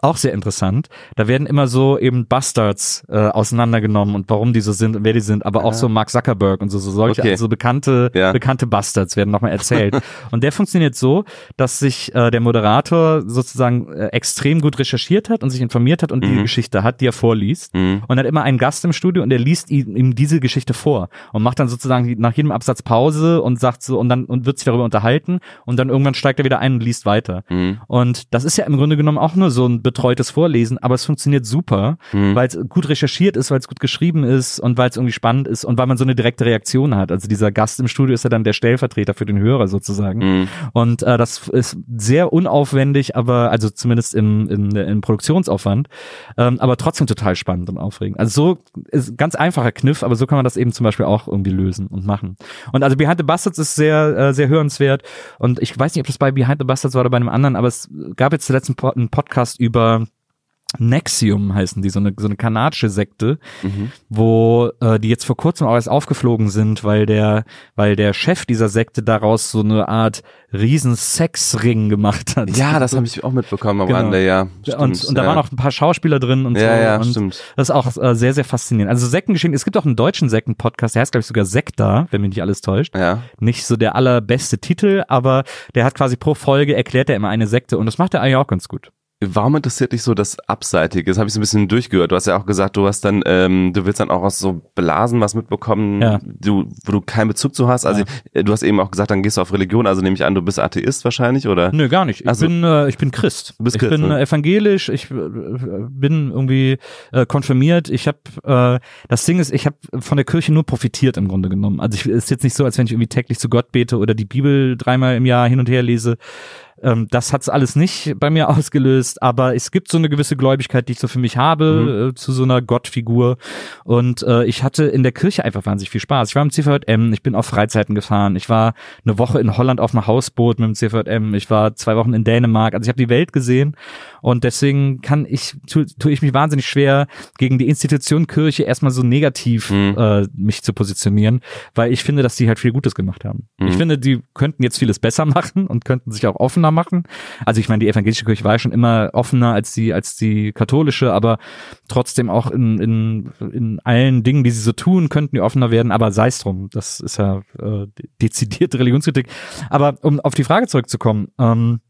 Auch sehr interessant. Da werden immer so eben Bastards äh, auseinandergenommen und warum die so sind und wer die sind, aber auch so Mark Zuckerberg und so, so solche, Okay. also bekannte, Ja. bekannte Bastards werden nochmal erzählt. und der funktioniert so, dass sich äh, der Moderator sozusagen äh, extrem gut recherchiert hat und sich informiert hat und die Geschichte hat, die er vorliest. Mhm. Und hat immer einen Gast im Studio und der liest ihm, ihm diese Geschichte vor und macht dann sozusagen nach jedem Absatz Pause und sagt so und dann und wird sich darüber unterhalten und dann irgendwann steigt er wieder ein und liest weiter. Mhm. Und das ist ja im Grunde genommen auch nur so ein betreutes Vorlesen, aber es funktioniert super, Mhm. weil es gut recherchiert ist, weil es gut geschrieben ist und weil es irgendwie spannend ist und weil man so eine direkte Reaktion hat. Also dieser Gast im Studio ist ja dann der Stellvertreter für den Hörer sozusagen. Mhm. Und äh, das ist sehr unaufwendig, aber also zumindest im, im, im Produktionsaufwand, ähm, aber trotzdem total spannend und aufregend. Also so ist ganz einfacher Kniff, aber so kann man das eben zum Beispiel auch irgendwie lösen und machen. Und also Behind the Bastards ist sehr, äh, sehr hörenswert. Und ich weiß nicht, ob das bei Behind the Bastards war oder bei einem anderen, aber es gab jetzt zuletzt einen, Po- einen Podcast über Nexium heißen die, so eine, so eine kanadische Sekte, wo äh, die jetzt vor kurzem auch erst aufgeflogen sind, weil der, weil der Chef dieser Sekte daraus so eine Art riesen Sexring gemacht hat. Ja, das habe ich auch mitbekommen am Genau. Rande, ja. Stimmt, und, und da ja. waren auch ein paar Schauspieler drin und Ja, so. ja, und stimmt. Das ist auch äh, sehr, sehr faszinierend. Also Sektengeschichten, es gibt auch einen deutschen Sekten-Podcast, der heißt, glaube ich, sogar Sekta, wenn mich nicht alles täuscht. Ja. Nicht so der allerbeste Titel, aber der hat quasi pro Folge erklärt er immer eine Sekte und das macht er eigentlich auch ganz gut. Warum interessiert dich so das Abseitige? Das habe ich so ein bisschen durchgehört. Du hast ja auch gesagt, du hast dann, ähm, du willst dann auch aus so Blasen was mitbekommen, Ja. du, wo du keinen Bezug zu hast. Also äh, du hast eben auch gesagt, dann gehst du auf Religion, also nehme ich an, du bist Atheist wahrscheinlich, oder? Nö, gar nicht. Ich Also- bin äh, ich bin Christ. Du bist ich Christ, bin ne? äh, evangelisch, ich äh, bin irgendwie äh, konfirmiert. Ich habe äh, das Ding ist, ich habe von der Kirche nur profitiert im Grunde genommen. Also ich ist jetzt nicht so, als wenn ich irgendwie täglich zu Gott bete oder die Bibel dreimal im Jahr hin und her lese. Ähm, das hat's alles nicht bei mir ausgelöst, aber es gibt so eine gewisse Gläubigkeit, die ich so für mich habe, äh, zu so einer Gottfigur. Und äh, ich hatte in der Kirche einfach wahnsinnig viel Spaß. Ich war im CVM, ich bin auf Freizeiten gefahren, ich war eine Woche in Holland auf einem Hausboot mit dem CVM, ich war zwei Wochen in Dänemark, also ich habe die Welt gesehen. Und deswegen kann ich, tue tu ich mich wahnsinnig schwer, gegen die Institution Kirche erstmal so negativ äh, mich zu positionieren, weil ich finde, dass die halt viel Gutes gemacht haben. Ich finde, die könnten jetzt vieles besser machen und könnten sich auch offener machen. Also ich meine, die evangelische Kirche war ja schon immer offener als die, als die katholische, aber trotzdem auch in, in, in allen Dingen, die sie so tun, könnten die offener werden, aber sei es drum. Das ist ja äh, dezidierte Religionskritik. Aber um auf die Frage zurückzukommen, ähm,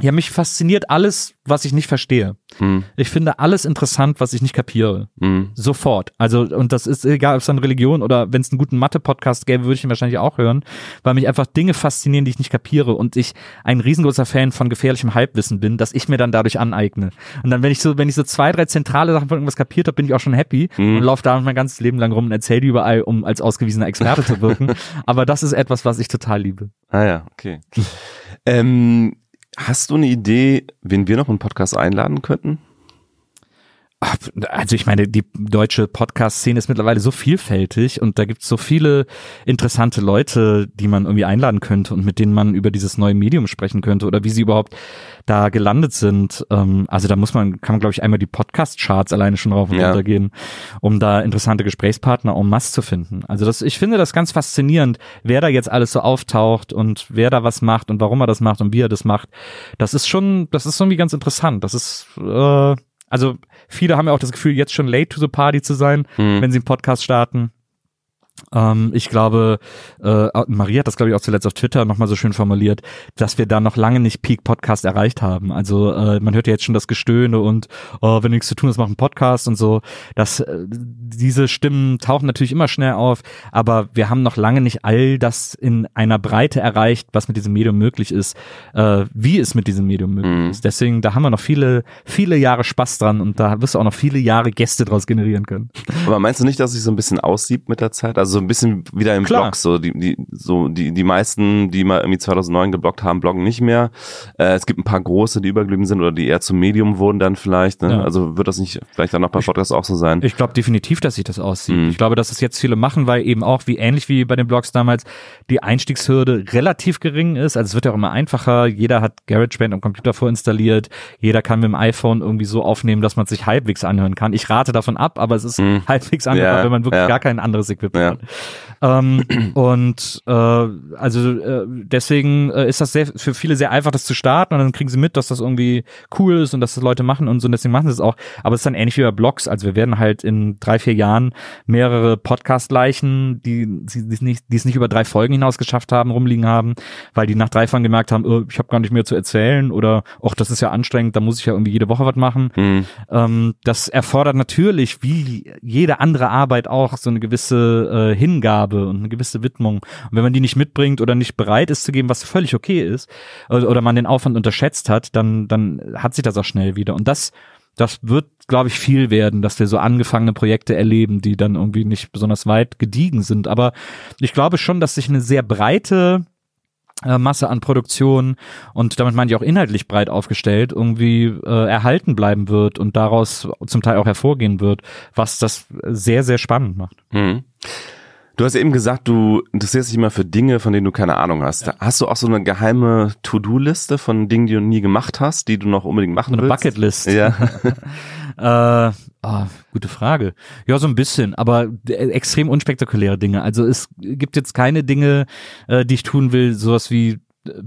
Ja, mich fasziniert alles, was ich nicht verstehe. Hm. Ich finde alles interessant, was ich nicht kapiere. Hm. Sofort. Also, und das ist egal, ob es dann Religion oder wenn es einen guten Mathe-Podcast gäbe, würde ich ihn wahrscheinlich auch hören, weil mich einfach Dinge faszinieren, die ich nicht kapiere und ich ein riesengroßer Fan von gefährlichem Halbwissen bin, dass ich mir dann dadurch aneigne. Und dann, wenn ich so, wenn ich so zwei, drei zentrale Sachen von irgendwas kapiert habe, bin ich auch schon happy Mhm. und laufe da mein ganzes Leben lang rum und erzähle die überall, um als ausgewiesener Experte zu wirken. Aber das ist etwas, was ich total liebe. Ah ja, okay. ähm, hast du eine Idee, wen wir noch im Podcast einladen könnten? Also ich meine, die deutsche Podcast-Szene ist mittlerweile so vielfältig und da gibt es so viele interessante Leute, die man irgendwie einladen könnte und mit denen man über dieses neue Medium sprechen könnte oder wie sie überhaupt da gelandet sind. Ähm, Also da muss man, kann man glaube ich einmal die Podcast-Charts alleine schon rauf und Ja. runter gehen, um da interessante Gesprächspartner en masse zu finden. Also das, ich finde das ganz faszinierend, wer da jetzt alles so auftaucht und wer da was macht und warum er das macht und wie er das macht. Das ist schon, das ist irgendwie ganz interessant. Das ist äh, also viele haben ja auch das Gefühl, jetzt schon late to the party zu sein, Hm. wenn sie einen Podcast starten. Ähm, ich glaube, äh, Maria hat das, glaube ich, auch zuletzt auf Twitter nochmal so schön formuliert, dass wir da noch lange nicht Peak Podcast erreicht haben. Also äh, man hört ja jetzt schon das Gestöhne und oh, wenn nichts zu tun ist, mach einen Podcast und so. Das, äh, diese Stimmen tauchen natürlich immer schnell auf, aber wir haben noch lange nicht all das in einer Breite erreicht, was mit diesem Medium möglich ist, äh, wie es mit diesem Medium möglich Mhm. ist. Deswegen, da haben wir noch viele, viele Jahre Spaß dran und da wirst du auch noch viele Jahre Gäste draus generieren können. Aber meinst du nicht, dass sich so ein bisschen aussiebt mit der Zeit? Also so ein bisschen wieder im Klar. Blog, so die, die, so die, die meisten, die mal irgendwie 2009 geblockt haben, bloggen nicht mehr. Äh, es gibt ein paar große, die übergeblieben sind oder die eher zum Medium wurden dann vielleicht. Ne? Ja. Also wird das nicht vielleicht dann noch bei Podcasts auch so sein? Ich glaube definitiv, dass sich das aussieht. Mhm. Ich glaube, dass es jetzt viele machen, weil eben auch, wie ähnlich wie bei den Blogs damals, die Einstiegshürde relativ gering ist. Also es wird ja auch immer einfacher. Jeder hat GarageBand am Computer vorinstalliert. Jeder kann mit dem iPhone irgendwie so aufnehmen, dass man sich halbwegs anhören kann. Ich rate davon ab, aber es ist Mhm. halbwegs anhören, Ja, wenn man wirklich ja. gar kein anderes Equipment Ja. Hat. Ähm, und äh, also äh, deswegen äh, ist das sehr, für viele sehr einfach, das zu starten und dann kriegen sie mit, dass das irgendwie cool ist und dass das Leute machen und so und deswegen machen sie es auch. Aber es ist dann ähnlich wie bei Blogs. Also wir werden halt in drei, vier Jahren mehrere Podcast-Leichen, die die es nicht, die es nicht über drei Folgen hinaus geschafft haben, rumliegen haben, weil die nach drei Folgen gemerkt haben, oh, ich habe gar nicht mehr zu erzählen oder ach, das ist ja anstrengend, da muss ich ja irgendwie jede Woche was machen. Hm. Ähm, das erfordert natürlich, wie jede andere Arbeit auch, so eine gewisse äh, Hingabe und eine gewisse Widmung. Und wenn man die nicht mitbringt oder nicht bereit ist zu geben, was völlig okay ist, oder, oder man den Aufwand unterschätzt hat, dann, dann hat sich das auch schnell wieder. Und das, das wird, glaube ich, viel werden, dass wir so angefangene Projekte erleben, die dann irgendwie nicht besonders weit gediegen sind. Aber ich glaube schon, dass sich eine sehr breite äh, Masse an Produktion und damit meine ich auch inhaltlich breit aufgestellt, irgendwie äh, erhalten bleiben wird und daraus zum Teil auch hervorgehen wird, was das sehr, sehr spannend macht. Hm. Du hast eben gesagt, du interessierst dich immer für Dinge, von denen du keine Ahnung hast. Hast du auch so eine geheime To-Do-Liste von Dingen, die du nie gemacht hast, die du noch unbedingt machen So eine willst? Bucketlist. Ja. Äh, ah, gute Frage. Ja, so ein bisschen, aber äh, extrem unspektakuläre Dinge. Also es gibt jetzt keine Dinge, äh, die ich tun will, sowas wie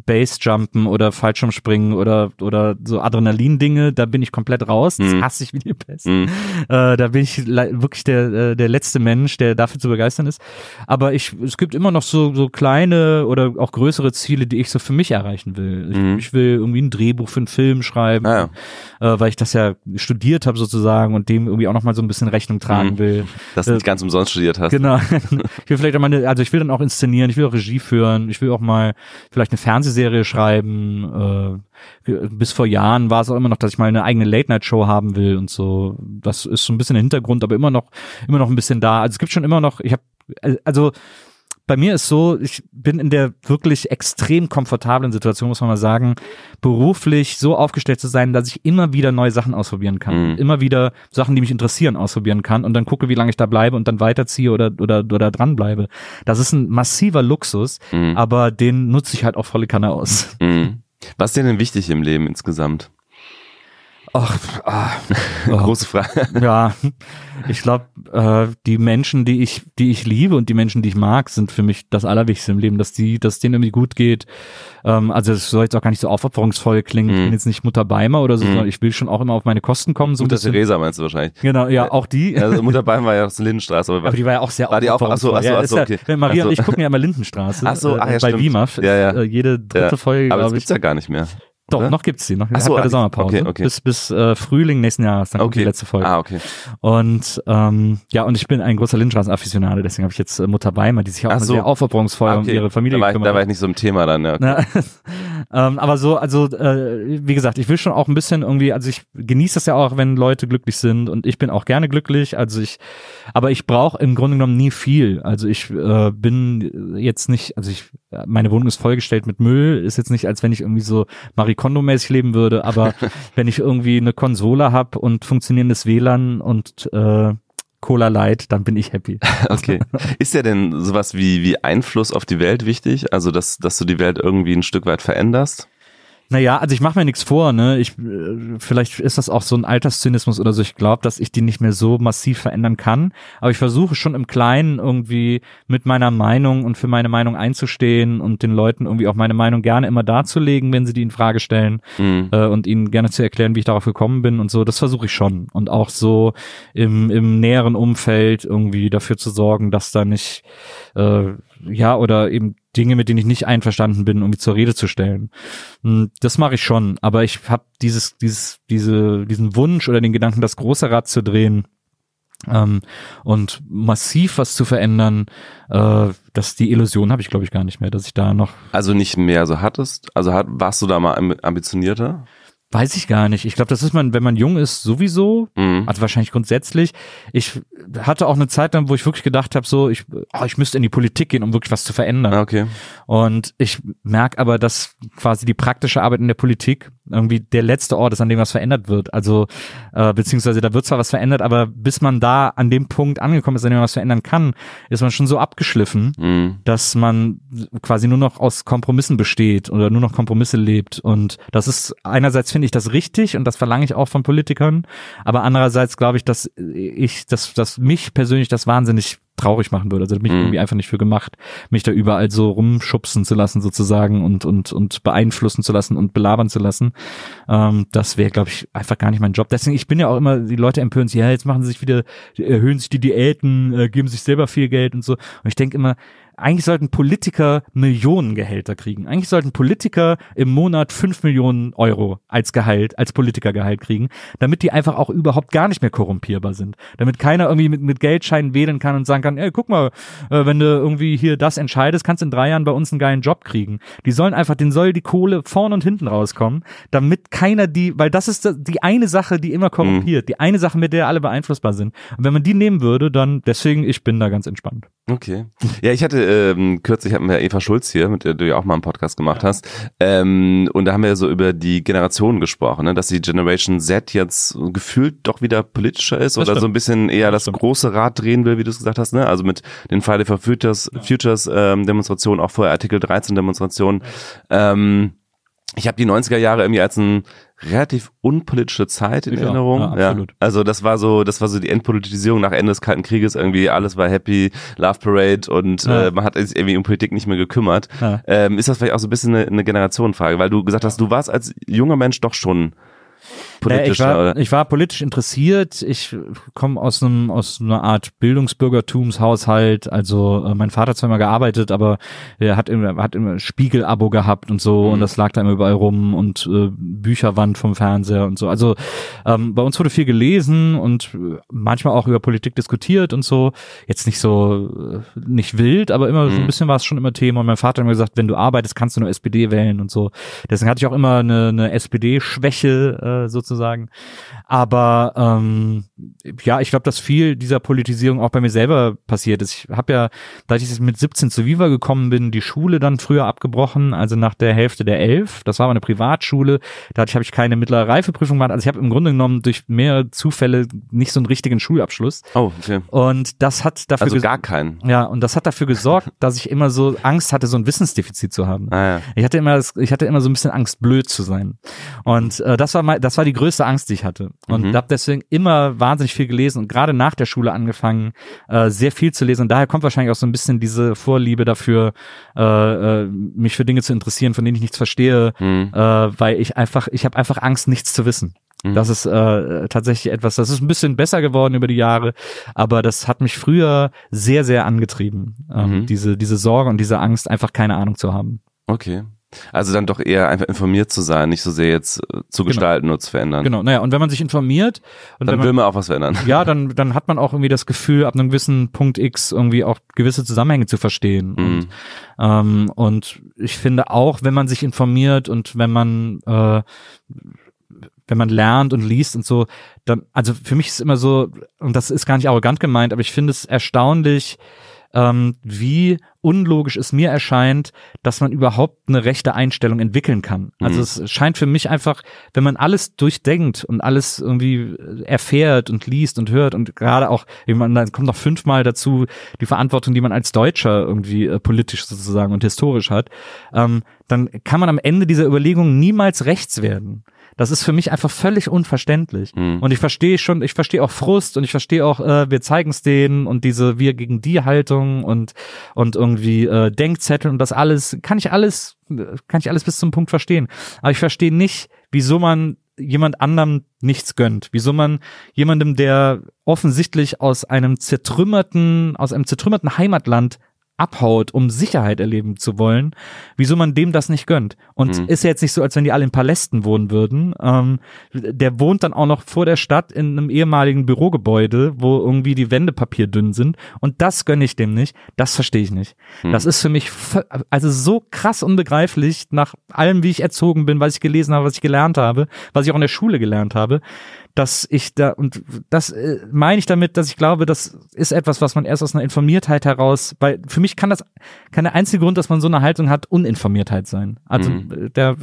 Base-Jumpen oder Fallschirmspringen oder oder so Adrenalin-Dinge, da bin ich komplett raus. Das Mhm. hasse ich wie die Pest. Hm. Äh, da bin ich wirklich der, äh, der letzte Mensch, der dafür zu begeistern ist. Aber ich, es gibt immer noch so, so kleine oder auch größere Ziele, die ich so für mich erreichen will. Ich, Mhm. ich will irgendwie ein Drehbuch für einen Film schreiben, Ah, äh, weil ich das ja studiert habe sozusagen und dem irgendwie auch noch mal so ein bisschen Rechnung tragen Mhm. will. Dass du nicht ganz umsonst studiert hast. Genau. Ich will vielleicht auch mal, eine, also ich will dann auch inszenieren, ich will auch Regie führen, ich will auch mal vielleicht eine Fernsehserie schreiben. Äh, bis vor Jahren war es auch immer noch, dass ich mal eine eigene Late-Night-Show haben will und so. Das ist so ein bisschen der Hintergrund, aber immer noch, immer noch ein bisschen da. Also es gibt schon immer noch, ich habe, also bei mir ist so, ich bin in der wirklich extrem komfortablen Situation, muss man mal sagen, beruflich so aufgestellt zu sein, dass ich immer wieder neue Sachen ausprobieren kann. Mhm. Immer wieder Sachen, die mich interessieren, ausprobieren kann und dann gucke, wie lange ich da bleibe und dann weiterziehe oder, oder, oder dranbleibe. Das ist ein massiver Luxus, Mhm. aber den nutze ich halt auch volle Kanne aus. Mhm. Was ist dir denn wichtig im Leben insgesamt? Ach, ah, oh. Große Frage. Ja, ich glaube, äh, die Menschen, die ich, die ich liebe und die Menschen, die ich mag, sind für mich das Allerwichtigste im Leben, dass die, dass denen irgendwie gut geht. Ähm, also es soll jetzt auch gar nicht so aufopferungsvoll klingen. Ich Mhm. bin jetzt nicht Mutter Beimer oder so, Mhm. sondern ich will schon auch immer auf meine Kosten kommen. So Mutter. Theresa meinst du wahrscheinlich. Genau, ja, auch die. Also Mutter Beim war ja aus der Lindenstraße. Aber, Aber die war ja auch sehr War die auch- ach so, ach so, ja, ach ist so, ja, okay. wenn Maria Ach so. und ich gucken ja immer Lindenstraße Ach so, äh, ach ja, bei stimmt. WIMAF. Ja, ja. Äh, jede dritte Ja. Folge, aber das ich. gibt's ja gar nicht mehr. Doch, oder? noch gibt's die, noch Ach so, okay, Sommerpause. okay, okay. Bis, bis äh, Frühling nächsten Jahres, dann kommt Okay. die letzte Folge. Ah, okay. Und ähm, ja, und ich bin ein großer Lindstraßen-Afficionado, deswegen habe ich jetzt äh, Mutter Weimar, die sich auch Ach so. sehr aufopferungsvoll Ah, um ihre Familie da war, ich, da war ich nicht so im Thema dann, ja. na, ähm, aber so, also äh, wie gesagt, ich will schon auch ein bisschen irgendwie, also ich genieße das ja auch, wenn Leute glücklich sind und ich bin auch gerne glücklich. Also ich, aber ich brauche im Grunde genommen nie viel. Also ich äh, bin jetzt nicht, also ich, meine Wohnung ist vollgestellt mit Müll. Ist jetzt nicht, als wenn ich irgendwie so Marie Kondo-mäßig leben würde, aber wenn ich irgendwie eine Konsole habe und funktionierendes WLAN und äh, Cola Light, dann bin ich happy. Okay. Ist dir denn sowas wie, wie Einfluss auf die Welt wichtig? Also, dass, dass du die Welt irgendwie ein Stück weit veränderst? Naja, also ich mache mir nichts vor, ne? Ich äh, vielleicht ist das auch so ein Alterszynismus oder so. Ich glaube, dass ich die nicht mehr so massiv verändern kann. Aber ich versuche schon im Kleinen irgendwie mit meiner Meinung und für meine Meinung einzustehen und den Leuten irgendwie auch meine Meinung gerne immer darzulegen, wenn sie die in Frage stellen Mhm. äh, und ihnen gerne zu erklären, wie ich darauf gekommen bin und so. Das versuche ich schon. Und auch so im, im näheren Umfeld irgendwie dafür zu sorgen, dass da nicht, äh, ja, oder eben Dinge, mit denen ich nicht einverstanden bin, irgendwie zur Rede zu stellen. Hm, Das mache ich schon, aber ich habe dieses, dieses, diese, diesen Wunsch oder den Gedanken, das große Rad zu drehen ähm, und massiv was zu verändern, äh, dass die Illusion habe ich, glaube ich, gar nicht mehr, dass ich da noch Also nicht mehr so hattest? Also hat, warst du da mal amb- ambitionierter? Weiß ich gar nicht. Ich glaube, das ist man, wenn man jung ist, sowieso. Mhm. Also wahrscheinlich grundsätzlich. Ich hatte auch eine Zeit lang, wo ich wirklich gedacht habe, so, ich, oh, ich müsste in die Politik gehen, um wirklich was zu verändern. Ah, Okay. Und ich merke aber, dass quasi die praktische Arbeit in der Politik irgendwie der letzte Ort ist, an dem was verändert wird. Also, äh, beziehungsweise da wird zwar was verändert, aber bis man da an dem Punkt angekommen ist, an dem man was verändern kann, ist man schon so abgeschliffen, Mhm. dass man quasi nur noch aus Kompromissen besteht oder nur noch Kompromisse lebt. Und das ist einerseits finde ich das richtig und das verlange ich auch von Politikern, aber andererseits glaube ich, dass ich, dass, dass mich persönlich das wahnsinnig traurig machen würde. Also da bin ich Mhm. irgendwie einfach nicht für gemacht, mich da überall so rumschubsen zu lassen sozusagen und und und beeinflussen zu lassen und belabern zu lassen. Ähm, das wäre, glaube ich, einfach gar nicht mein Job. Deswegen, ich bin ja auch immer, die Leute empören sich, ja, jetzt machen sie sich wieder, erhöhen sich die Diäten, äh, geben sich selber viel Geld und so. Und ich denke immer, eigentlich sollten Politiker Millionengehälter kriegen. Eigentlich sollten Politiker im Monat fünf Millionen Euro als Gehalt, als Politikergehalt kriegen, damit die einfach auch überhaupt gar nicht mehr korrumpierbar sind. Damit keiner irgendwie mit, mit Geldscheinen wählen kann und sagen kann, ey, guck mal, äh, wenn du irgendwie hier das entscheidest, kannst du in drei Jahren bei uns einen geilen Job kriegen. Die sollen einfach, den soll die Kohle vorne und hinten rauskommen, damit keiner die, weil das ist die eine Sache, die immer korrumpiert, die eine Sache, mit der alle beeinflussbar sind. Und wenn man die nehmen würde, dann deswegen, ich bin da ganz entspannt. Okay. Ja, ich hatte ähm, kürzlich hatten wir Eva Schulz hier, mit der du ja auch mal einen Podcast gemacht hast. Ähm, und da haben wir so über die Generationen gesprochen, ne? dass die Generation Z jetzt gefühlt doch wieder politischer ist Das oder so stimmt. ein bisschen eher das, stimmt. große Rad drehen will, wie du es gesagt hast, ne? Also mit den Friday for Futures, Futures ähm, Demonstrationen, auch vorher Artikel 13 Demonstrationen. Ähm, ich habe die 90er Jahre irgendwie als ein relativ unpolitische Zeit in auch. Erinnerung. Ja, absolut. Also das war so, das war so die Endpolitisierung nach Ende des Kalten Krieges irgendwie. Alles war happy, Love Parade und Ja. äh, man hat sich irgendwie um Politik nicht mehr gekümmert. Ja. Ähm, ist das vielleicht auch so ein bisschen eine, eine Generationenfrage, weil du gesagt hast, du warst als junger Mensch doch schon Politisch, ich, war, oder? ich war politisch interessiert. Ich komme aus einem aus einer Art Bildungsbürgertumshaushalt. Also äh, mein Vater hat zwar immer gearbeitet, aber er hat immer hat immer Spiegel-Abo gehabt und so Mhm. und das lag da immer überall rum und äh, Bücherwand vom Fernseher und so. Also ähm, bei uns wurde viel gelesen und äh, manchmal auch über Politik diskutiert und so. Jetzt nicht so äh, nicht wild, aber immer so ein Mhm. bisschen war es schon immer Thema. Und mein Vater hat immer gesagt, wenn du arbeitest, kannst du nur SPD wählen und so. Deswegen hatte ich auch immer eine, eine SPD-Schwäche äh, sozusagen. Aber ähm, ja, ich glaube, dass viel dieser Politisierung auch bei mir selber passiert ist. Ich habe ja, da ich mit 17 zu Viva gekommen bin, die Schule dann früher abgebrochen, also nach der Hälfte der elf. Das war aber eine Privatschule. Da habe ich keine mittlere Reifeprüfung gemacht. Also ich habe im Grunde genommen durch mehrere Zufälle nicht so einen richtigen Schulabschluss. Oh, okay. Und das hat dafür Also gar keinen. ja, und das hat dafür gesorgt, dass ich immer so Angst hatte, so ein Wissensdefizit zu haben. Ah, ja. Ich hatte immer, ich hatte immer so ein bisschen Angst, blöd zu sein. Und äh, das war mein, das war die größte Angst, die ich hatte. Und Mhm. habe deswegen immer wahnsinnig viel gelesen und gerade nach der Schule angefangen, äh, sehr viel zu lesen. Und daher kommt wahrscheinlich auch so ein bisschen diese Vorliebe dafür, äh, äh, mich für Dinge zu interessieren, von denen ich nichts verstehe, Mhm. äh, weil ich einfach, ich habe einfach Angst, nichts zu wissen. Mhm. Das ist äh, tatsächlich etwas, das ist ein bisschen besser geworden über die Jahre, aber das hat mich früher sehr, sehr angetrieben, ähm, Mhm. diese, diese Sorge und diese Angst, einfach keine Ahnung zu haben. Okay. Also dann doch eher einfach informiert zu sein, nicht so sehr jetzt äh, zu Genau. gestalten oder zu verändern. Genau, naja, und wenn man sich informiert und Dann man, will man auch was verändern. ja, dann, dann hat man auch irgendwie das Gefühl, ab einem gewissen Punkt X irgendwie auch gewisse Zusammenhänge zu verstehen. Mhm. Und, ähm, und ich finde auch, wenn man sich informiert und wenn man äh, wenn man lernt und liest und so, dann, also für mich ist immer so, und das ist gar nicht arrogant gemeint, aber ich finde es erstaunlich, ähm, wie unlogisch es mir erscheint, dass man überhaupt eine rechte Einstellung entwickeln kann. Also Mhm. es scheint für mich einfach, wenn man alles durchdenkt und alles irgendwie erfährt und liest und hört und gerade auch, meine, dann kommt noch fünfmal dazu die Verantwortung, die man als Deutscher irgendwie äh, politisch sozusagen und historisch hat, ähm, dann kann man am Ende dieser Überlegung niemals rechts werden. Das ist für mich einfach völlig unverständlich. Mhm. Und ich verstehe schon, ich verstehe auch Frust und ich verstehe auch, äh, wir zeigen es denen und diese wir gegen die Haltung und und irgendwie äh, Denkzettel und das alles kann ich alles kann ich alles bis zum Punkt verstehen. Aber ich verstehe nicht, wieso man jemand anderem nichts gönnt. Wieso man jemandem, der offensichtlich aus einem zertrümmerten, aus einem zertrümmerten Heimatland abhaut, um Sicherheit erleben zu wollen, wieso man dem das nicht gönnt. Und Mhm. ist ja jetzt nicht so, als wenn die alle in Palästen wohnen würden. Ähm, der wohnt dann auch noch vor der Stadt in einem ehemaligen Bürogebäude, wo irgendwie die Wände papierdünn sind. Und das gönne ich dem nicht. Das verstehe ich nicht. Mhm. Das ist für mich also so krass unbegreiflich nach allem, wie ich erzogen bin, was ich gelesen habe, was ich gelernt habe, was ich auch in der Schule gelernt habe, dass ich da und das äh, meine ich damit, dass ich glaube, das ist etwas, was man erst aus einer Informiertheit heraus, weil für mich kann das kann der einzige Grund, dass man so eine Haltung hat, Uninformiertheit sein. Also Mhm. äh, der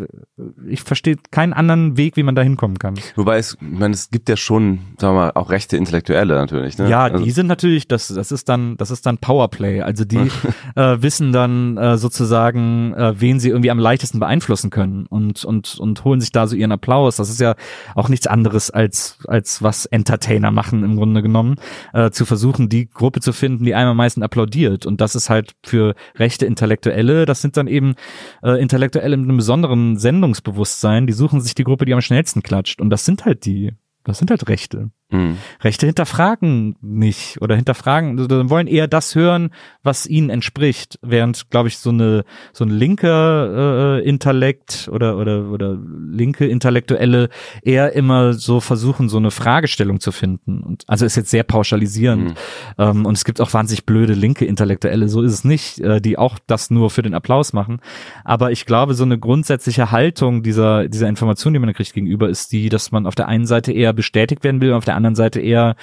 ich verstehe keinen anderen Weg, wie man da hinkommen kann. Wobei es, ich meine, es gibt ja schon, sagen wir mal, auch rechte Intellektuelle natürlich. Ne? Ja, also, die sind natürlich, das, das ist dann, das ist dann Powerplay. Also die äh, wissen dann äh, sozusagen, äh, wen sie irgendwie am leichtesten beeinflussen können und und und holen sich da so ihren Applaus. Das ist ja auch nichts anderes als als was Entertainer machen im Grunde genommen, äh, zu versuchen, die Gruppe zu finden, die einem am meisten applaudiert. Und das ist halt für rechte Intellektuelle. Das sind dann eben äh, Intellektuelle mit einem besonderen Sendungsbewusstsein. Die suchen sich die Gruppe, die am schnellsten klatscht. Und das sind halt die. Das sind halt Rechte. Mh. Rechte hinterfragen nicht oder hinterfragen, also wollen eher das hören, was ihnen entspricht, während, glaube ich, so eine so ein linker äh, Intellekt oder oder oder linke Intellektuelle eher immer so versuchen, so eine Fragestellung zu finden. Und also ist jetzt sehr pauschalisierend. Mhm. Ähm, und es gibt auch wahnsinnig blöde linke Intellektuelle, so ist es nicht, äh, die auch das nur für den Applaus machen. Aber ich glaube, so eine grundsätzliche Haltung dieser dieser Information, die man kriegt gegenüber, ist die, dass man auf der einen Seite eher bestätigt werden will und auf der anderen Seite eher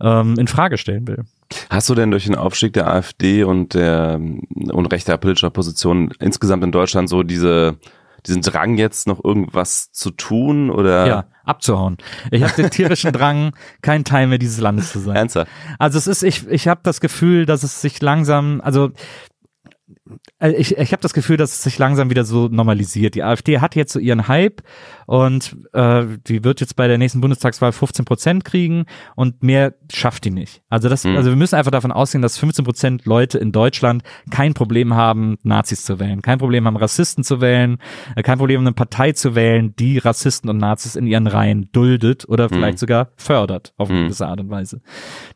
ähm, in Frage stellen will. Hast du denn durch den Aufstieg der AfD und der und rechter politischer Position insgesamt in Deutschland so diese diesen Drang jetzt noch irgendwas zu tun oder Ja, abzuhauen. Ich habe den tierischen Drang, kein Teil mehr dieses Landes zu sein. ernsthaft? Also es ist, ich, ich habe das Gefühl, dass es sich langsam, also ich, ich habe das Gefühl, dass es sich langsam wieder so normalisiert. Die AfD hat jetzt so ihren Hype und äh, die wird jetzt bei der nächsten Bundestagswahl 15 Prozent kriegen und mehr schafft die nicht. Also das, Mhm. also wir müssen einfach davon ausgehen, dass 15 Prozent Leute in Deutschland kein Problem haben, Nazis zu wählen, kein Problem haben, Rassisten zu wählen, äh, kein Problem eine Partei zu wählen, die Rassisten und Nazis in ihren Reihen duldet oder vielleicht sogar fördert auf eine Mhm. gewisse Art und Weise.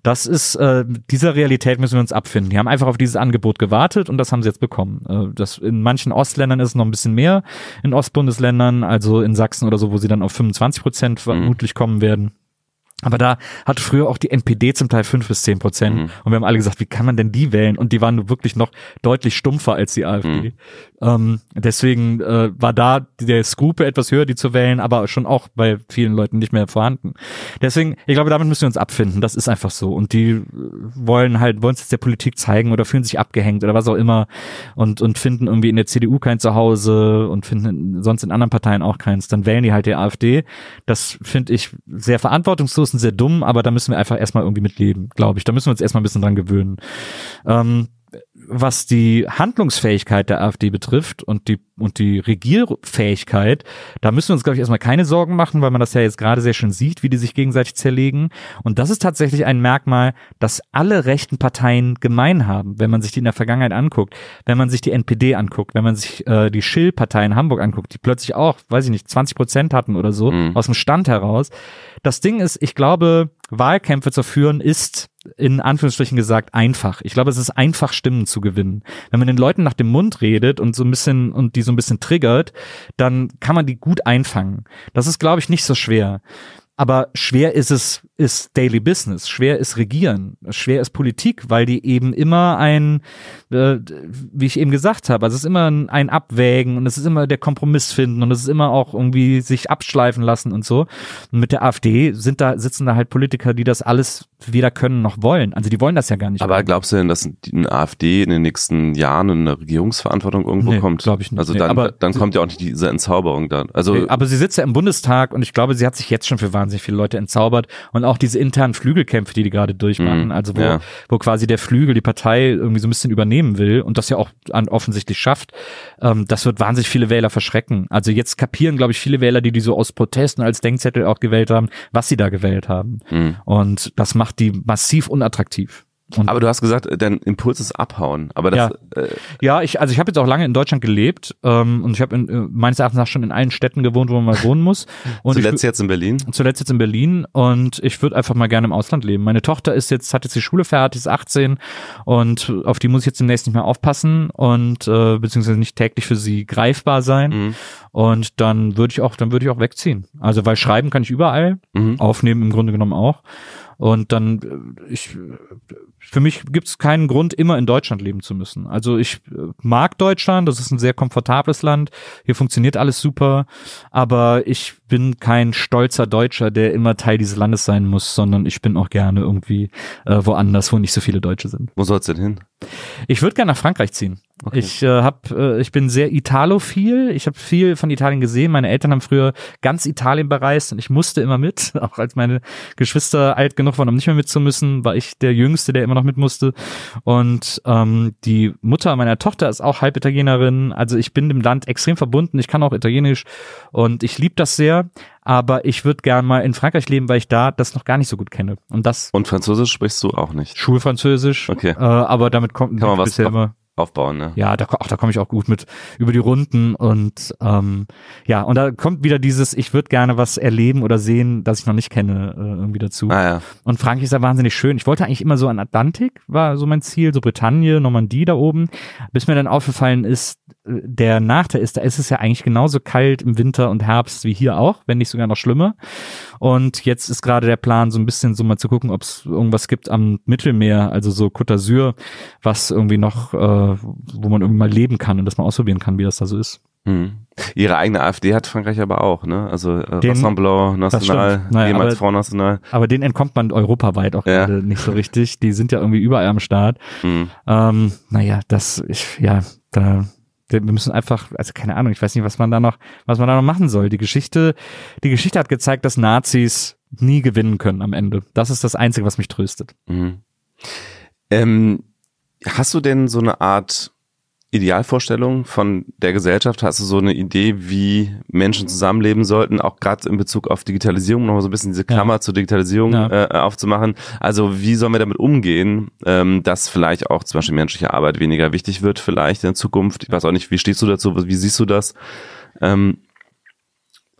Das ist, äh, dieser Realität müssen wir uns abfinden. Die haben einfach auf dieses Angebot gewartet und das haben sie jetzt bekommen. Äh, das, in manchen Ostländern ist es noch ein bisschen mehr, in Ostbundesländern, also in Sachsen oder so, wo sie dann auf 25 Prozent vermutlich kommen werden. Aber da hat früher auch die NPD zum Teil fünf bis zehn Prozent. Mhm. Und wir haben alle gesagt, wie kann man denn die wählen? Und die waren wirklich noch deutlich stumpfer als die AfD. Ähm, deswegen äh, war da der Skrupel etwas höher, die zu wählen, aber schon auch bei vielen Leuten nicht mehr vorhanden. Deswegen, ich glaube, damit müssen wir uns abfinden. Das ist einfach so. Und die äh, wollen halt, wollen es jetzt der Politik zeigen oder fühlen sich abgehängt oder was auch immer und, und finden irgendwie in der CDU kein Zuhause und finden sonst in anderen Parteien auch keins. Dann wählen die halt die AfD. Das finde ich sehr verantwortungslos und sehr dumm, aber da müssen wir einfach erstmal irgendwie mit leben, glaube ich. Da müssen wir uns erstmal ein bisschen dran gewöhnen. Ähm, was die Handlungsfähigkeit der AfD betrifft und die und die Regierfähigkeit, da müssen wir uns glaube ich erstmal keine Sorgen machen, weil man das ja jetzt gerade sehr schön sieht, wie die sich gegenseitig zerlegen und das ist tatsächlich ein Merkmal, das alle rechten Parteien gemein haben, wenn man sich die in der Vergangenheit anguckt, wenn man sich die NPD anguckt, wenn man sich äh, die Schill-Partei in Hamburg anguckt, die plötzlich auch, weiß ich nicht, 20 Prozent hatten oder so Mhm. aus dem Stand heraus. Das Ding ist, ich glaube, Wahlkämpfe zu führen ist in Anführungsstrichen gesagt einfach. Ich glaube, es ist einfach Stimmen zu gewinnen. Wenn man den Leuten nach dem Mund redet und so ein bisschen und die so ein bisschen triggert, dann kann man die gut einfangen. Das ist, glaube ich, nicht so schwer. Aber schwer ist es, ist Daily Business, schwer ist Regieren, schwer ist Politik, weil die eben immer ein, äh, wie ich eben gesagt habe, also es ist immer ein Abwägen und es ist immer der Kompromiss finden und es ist immer auch irgendwie sich abschleifen lassen und so. Und mit der AfD sind da, sitzen da halt Politiker, die das alles weder können noch wollen. Also die wollen das ja gar nicht. Aber mehr. glaubst du denn, dass eine AfD in den nächsten Jahren in eine Regierungsverantwortung irgendwo nee, kommt? glaube ich nicht. Also dann, nee, aber dann kommt ja auch nicht diese Entzauberung dann. Also nee, aber sie sitzt ja im Bundestag und ich glaube, sie hat sich jetzt schon für wahnsinnig viele Leute entzaubert und auch diese internen Flügelkämpfe, die die gerade durchmachen, mhm, also wo, ja. wo quasi der Flügel die Partei irgendwie so ein bisschen übernehmen will und das ja auch an, offensichtlich schafft, ähm, das wird wahnsinnig viele Wähler verschrecken. Also jetzt kapieren, glaube ich, viele Wähler, die die so aus Protesten als Denkzettel auch gewählt haben, was sie da gewählt haben. Mhm. Und das macht die massiv unattraktiv. Und aber du hast gesagt, dein Impuls ist abhauen. Aber das, ja, äh, ja ich, also ich habe jetzt auch lange in Deutschland gelebt ähm, und ich habe äh, meines Erachtens nach schon in allen Städten gewohnt, wo man mal wohnen muss. Und zuletzt ich, jetzt in Berlin? Zuletzt jetzt in Berlin und ich würde einfach mal gerne im Ausland leben. Meine Tochter ist jetzt, hat jetzt die Schule fertig, ist 18 und auf die muss ich jetzt demnächst nicht mehr aufpassen und äh, beziehungsweise nicht täglich für sie greifbar sein. Mhm. Und dann würde ich auch, dann würde ich auch wegziehen. Also weil schreiben kann ich überall, mhm. aufnehmen im Grunde genommen auch. Und dann, äh, ich, für mich gibt es keinen Grund, immer in Deutschland leben zu müssen. Also ich äh, mag Deutschland, das ist ein sehr komfortables Land, hier funktioniert alles super, aber ich bin kein stolzer Deutscher, der immer Teil dieses Landes sein muss, sondern ich bin auch gerne irgendwie äh, woanders, wo nicht so viele Deutsche sind. Wo soll's denn hin? Ich würde gerne nach Frankreich ziehen. Okay. Ich äh, hab, äh, ich bin sehr Italophil. Ich habe viel von Italien gesehen. Meine Eltern haben früher ganz Italien bereist und ich musste immer mit. Auch als meine Geschwister alt genug waren, um nicht mehr mitzumüssen, war ich der Jüngste, der immer noch mit musste. Und ähm, die Mutter meiner Tochter ist auch halb Italienerin. Also ich bin dem Land extrem verbunden. Ich kann auch Italienisch und ich liebe das sehr. Aber ich würde gern mal in Frankreich leben, weil ich da das noch gar nicht so gut kenne. Und das. Und Französisch sprichst du auch nicht? Schulfranzösisch. Okay. Äh, aber damit kommt kann man was bisher immer aufbauen, ne? Ja, da, ach, da komme ich auch gut mit über die Runden und ähm, ja, und da kommt wieder dieses, ich würde gerne was erleben oder sehen, das ich noch nicht kenne, äh, irgendwie dazu. Ah, ja. Und Frankreich ist ja wahnsinnig schön. Ich wollte eigentlich immer so an Atlantik, war so mein Ziel, so Bretagne, Normandie da oben, bis mir dann aufgefallen ist, äh, der Nachteil ist, da ist es ja eigentlich genauso kalt im Winter und Herbst wie hier auch, wenn nicht sogar noch schlimmer. Und jetzt ist gerade der Plan, so ein bisschen so mal zu gucken, ob es irgendwas gibt am Mittelmeer, also so Côte d'Azur, was irgendwie noch, äh, wo man irgendwie mal leben kann und das mal ausprobieren kann, wie das da so ist. Hm. Ihre eigene AfD hat Frankreich aber auch, ne? Also äh, den, Rassemblement National, naja, jemals Front National. Aber den entkommt man europaweit auch ja. gerade nicht so richtig. Die sind ja irgendwie überall am Start. Hm. Ähm, naja, das, ich, ja, da wir müssen einfach, also keine Ahnung, ich weiß nicht, was man da noch, was man da noch machen soll. Die Geschichte, die Geschichte hat gezeigt, dass Nazis nie gewinnen können am Ende. Das ist das Einzige, was mich tröstet. Mhm. Ähm, hast du denn so eine Art Idealvorstellung von der Gesellschaft? Hast du so eine Idee, wie Menschen zusammenleben sollten, auch gerade in Bezug auf Digitalisierung, nochmal so ein bisschen diese Klammer ja. zur Digitalisierung ja. äh, aufzumachen? Also wie sollen wir damit umgehen, ähm, dass vielleicht auch zum Beispiel menschliche Arbeit weniger wichtig wird, vielleicht in Zukunft? Ich weiß auch nicht, wie stehst du dazu, wie siehst du das? Ähm,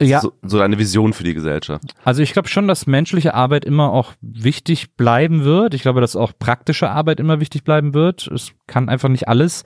ja. So, so deine Vision für die Gesellschaft. Also ich glaube schon, dass menschliche Arbeit immer auch wichtig bleiben wird. Ich glaube, dass auch praktische Arbeit immer wichtig bleiben wird. Es kann einfach nicht alles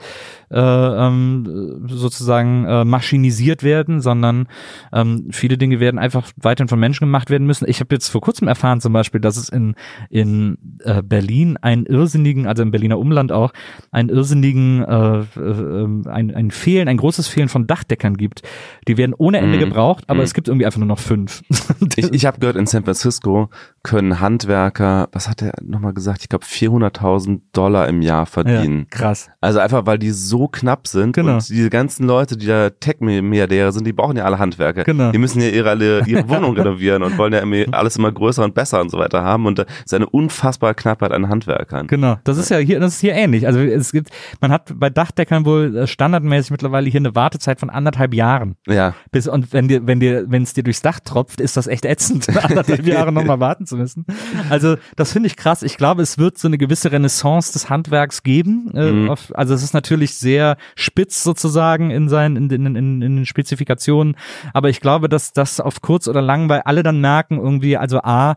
äh, ähm, sozusagen äh, maschinisiert werden, sondern ähm, viele Dinge werden einfach weiterhin von Menschen gemacht werden müssen. Ich habe jetzt vor kurzem erfahren zum Beispiel, dass es in, in äh, Berlin einen irrsinnigen, also im Berliner Umland auch, einen irrsinnigen, äh, äh, ein, ein Fehlen, ein großes Fehlen von Dachdeckern gibt. Die werden ohne Ende mhm. gebraucht, aber mhm. Es gibt irgendwie einfach nur noch fünf. ich ich habe gehört, in San Francisco können Handwerker, was hat er nochmal gesagt, ich glaube 400.000 Dollar im Jahr verdienen. Ja, krass. Also einfach, weil die so knapp sind genau. und diese ganzen Leute, die da Tech-Milliardäre sind, die brauchen ja alle Handwerker. Genau. Die müssen ja ihre, ihre Wohnung renovieren und wollen ja immer, alles immer größer und besser und so weiter haben und da ist eine unfassbare Knappheit an Handwerkern. Genau, das ist ja hier, das ist hier ähnlich. Also es gibt, man hat bei Dachdeckern wohl standardmäßig mittlerweile hier eine Wartezeit von anderthalb Jahren. Ja. Bis, und wenn dir, wenn dir, wenn es dir durchs Dach tropft, ist das echt ätzend, anderthalb Jahre nochmal warten zu müssen. Also das finde ich krass. Ich glaube, es wird so eine gewisse Renaissance des Handwerks geben. Äh, mhm. also es ist natürlich sehr spitz sozusagen in seinen, in, in, in, in den Spezifikationen. Aber ich glaube, dass das auf kurz oder lang, weil alle dann merken irgendwie, also A,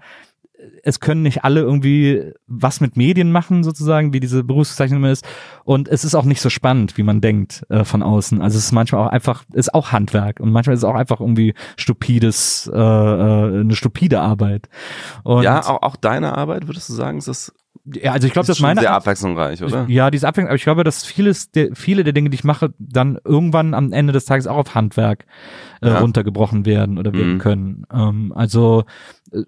es können nicht alle irgendwie was mit Medien machen, sozusagen, wie diese Berufsbezeichnung ist. Und es ist auch nicht so spannend, wie man denkt äh, von außen. Also es ist manchmal auch einfach, ist auch Handwerk und manchmal ist es auch einfach irgendwie stupides, äh, äh, eine stupide Arbeit. Und ja, auch, auch deine Arbeit, würdest du sagen, ist das ja, also ich glaube, schon meine sehr abwechslungsreich, oder? ja, die ist abwechslungsreich, aber ich glaube, dass vieles der, viele der Dinge, die ich mache, dann irgendwann am Ende des Tages auch auf Handwerk äh, Ja. runtergebrochen werden oder werden Mhm. können. Ähm, also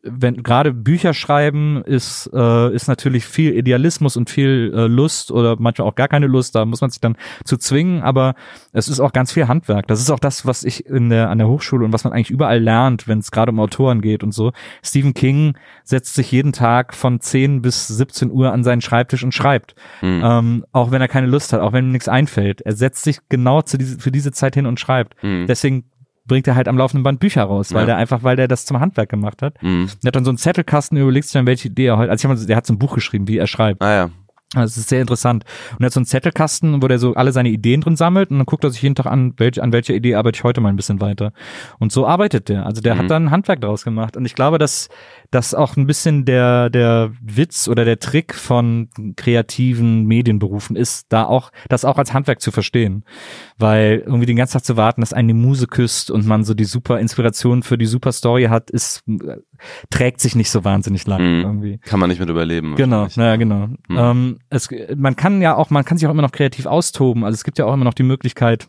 wenn gerade Bücher schreiben ist äh, ist natürlich viel Idealismus und viel äh, Lust oder manchmal auch gar keine Lust, da muss man sich dann zu zwingen, aber es ist auch ganz viel Handwerk. Das ist auch das, was ich in der an der Hochschule und was man eigentlich überall lernt, wenn es gerade um Autoren geht und so. Stephen King setzt sich jeden Tag von 10 bis 17 Uhr an seinen Schreibtisch und schreibt. Mhm. Ähm, auch wenn er keine Lust hat, auch wenn ihm nichts einfällt. Er setzt sich genau zu diese, für diese Zeit hin und schreibt. Mhm. Deswegen bringt er halt am laufenden Band Bücher raus, weil Ja. der einfach, weil der das zum Handwerk gemacht hat. Mhm. Er hat dann so einen Zettelkasten, überlegt dann, welche Idee er heute, also ich mal, der hat so ein Buch geschrieben, wie er schreibt. Ah ja. Das ist sehr interessant. Und er hat so einen Zettelkasten, wo der so alle seine Ideen drin sammelt und dann guckt er sich jeden Tag an, welch, an welcher Idee arbeite ich heute mal ein bisschen weiter. Und so arbeitet der. Also der Mhm. hat dann ein Handwerk draus gemacht. Und ich glaube, dass das auch ein bisschen der, der Witz oder der Trick von kreativen Medienberufen ist, da auch, das auch als Handwerk zu verstehen. Weil irgendwie den ganzen Tag zu warten, dass eine Muse küsst und man so die super Inspiration für die super Story hat, ist, äh, trägt sich nicht so wahnsinnig lang Mhm. irgendwie. Kann man nicht mit überleben. Genau, naja, genau. Ähm, es, man kann ja auch, man kann sich auch immer noch kreativ austoben. Also es gibt ja auch immer noch die Möglichkeit,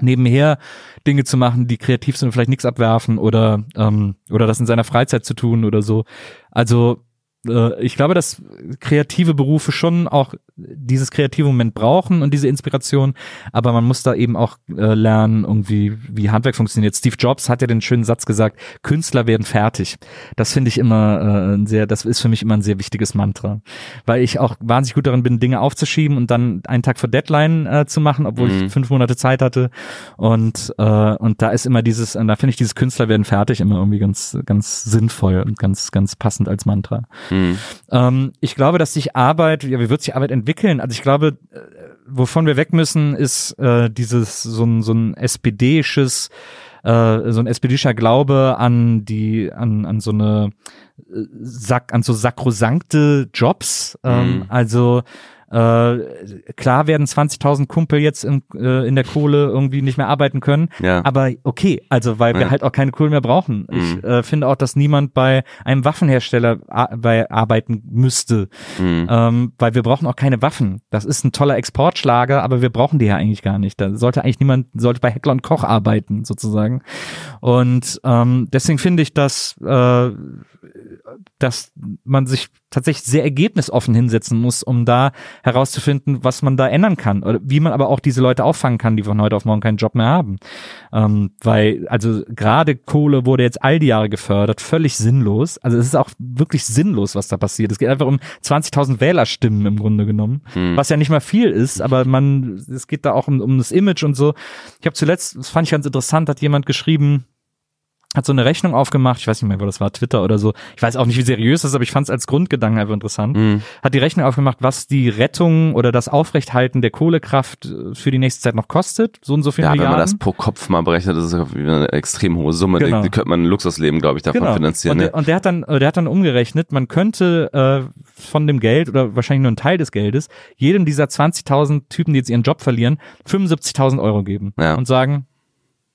nebenher Dinge zu machen, die kreativ sind und vielleicht nichts abwerfen oder ähm, oder das in seiner Freizeit zu tun oder so. Also äh, ich glaube, dass kreative Berufe schon auch dieses kreative Moment brauchen und diese Inspiration, aber man muss da eben auch äh, lernen, irgendwie, wie Handwerk funktioniert. Steve Jobs hat ja den schönen Satz gesagt, Künstler werden fertig. Das finde ich immer äh, ein sehr, das ist für mich immer ein sehr wichtiges Mantra, weil ich auch wahnsinnig gut darin bin, Dinge aufzuschieben und dann einen Tag vor Deadline äh, zu machen, obwohl Mhm. ich fünf Monate Zeit hatte und äh, und da ist immer dieses, und da finde ich dieses Künstler werden fertig immer irgendwie ganz ganz sinnvoll und ganz ganz passend als Mantra. Mhm. Ähm, ich glaube, dass sich Arbeit, ja, wie wird sich Arbeit entwickeln? Also ich glaube, äh, wovon wir weg müssen, ist äh, dieses so ein so ein SPD-sches äh, so ein SPD-scher Glaube an die an an so eine äh, Sack an so sakrosankte Jobs. Ähm, Mhm. Also äh, klar werden 20.000 Kumpel jetzt in, äh, in der Kohle irgendwie nicht mehr arbeiten können, Ja. aber okay, also weil wir Ja. halt auch keine Kohle mehr brauchen. Mhm. Ich äh, finde auch, dass niemand bei einem Waffenhersteller bei arbeiten müsste, Mhm. ähm, weil wir brauchen auch keine Waffen. Das ist ein toller Exportschlager, aber wir brauchen die ja eigentlich gar nicht. Da sollte eigentlich niemand, sollte bei Heckler und Koch arbeiten sozusagen. Und ähm, deswegen finde ich, dass äh, dass man sich tatsächlich sehr ergebnisoffen hinsetzen muss, um da herauszufinden, was man da ändern kann oder wie man aber auch diese Leute auffangen kann, die von heute auf morgen keinen Job mehr haben. Ähm, weil, also gerade Kohle wurde jetzt all die Jahre gefördert, völlig sinnlos. Also es ist auch wirklich sinnlos, was da passiert. Es geht einfach um 20.000 Wählerstimmen im Grunde genommen, Hm. was ja nicht mal viel ist, aber man, es geht da auch um, um das Image und so. Ich habe zuletzt, das fand ich ganz interessant, hat jemand geschrieben, hat so eine Rechnung aufgemacht, ich weiß nicht mehr, wo das war, Twitter oder so. Ich weiß auch nicht, wie seriös das ist, aber ich fand es als Grundgedanken einfach interessant. Mhm. Hat die Rechnung aufgemacht, was die Rettung oder das Aufrechthalten der Kohlekraft äh, für die nächste Zeit noch kostet. So und so viele Ja, wenn man Milliarden. das pro Kopf mal berechnet, das ist ja eine extrem hohe Summe. Genau. Die, die könnte man ein Luxusleben, glaube ich, davon finanzieren. Und, Ne? der, und der hat dann, äh, der hat dann umgerechnet, man könnte äh, von dem Geld oder wahrscheinlich nur einen Teil des Geldes jedem dieser 20.000 Typen, die jetzt ihren Job verlieren, 75.000 Euro geben Ja. und sagen,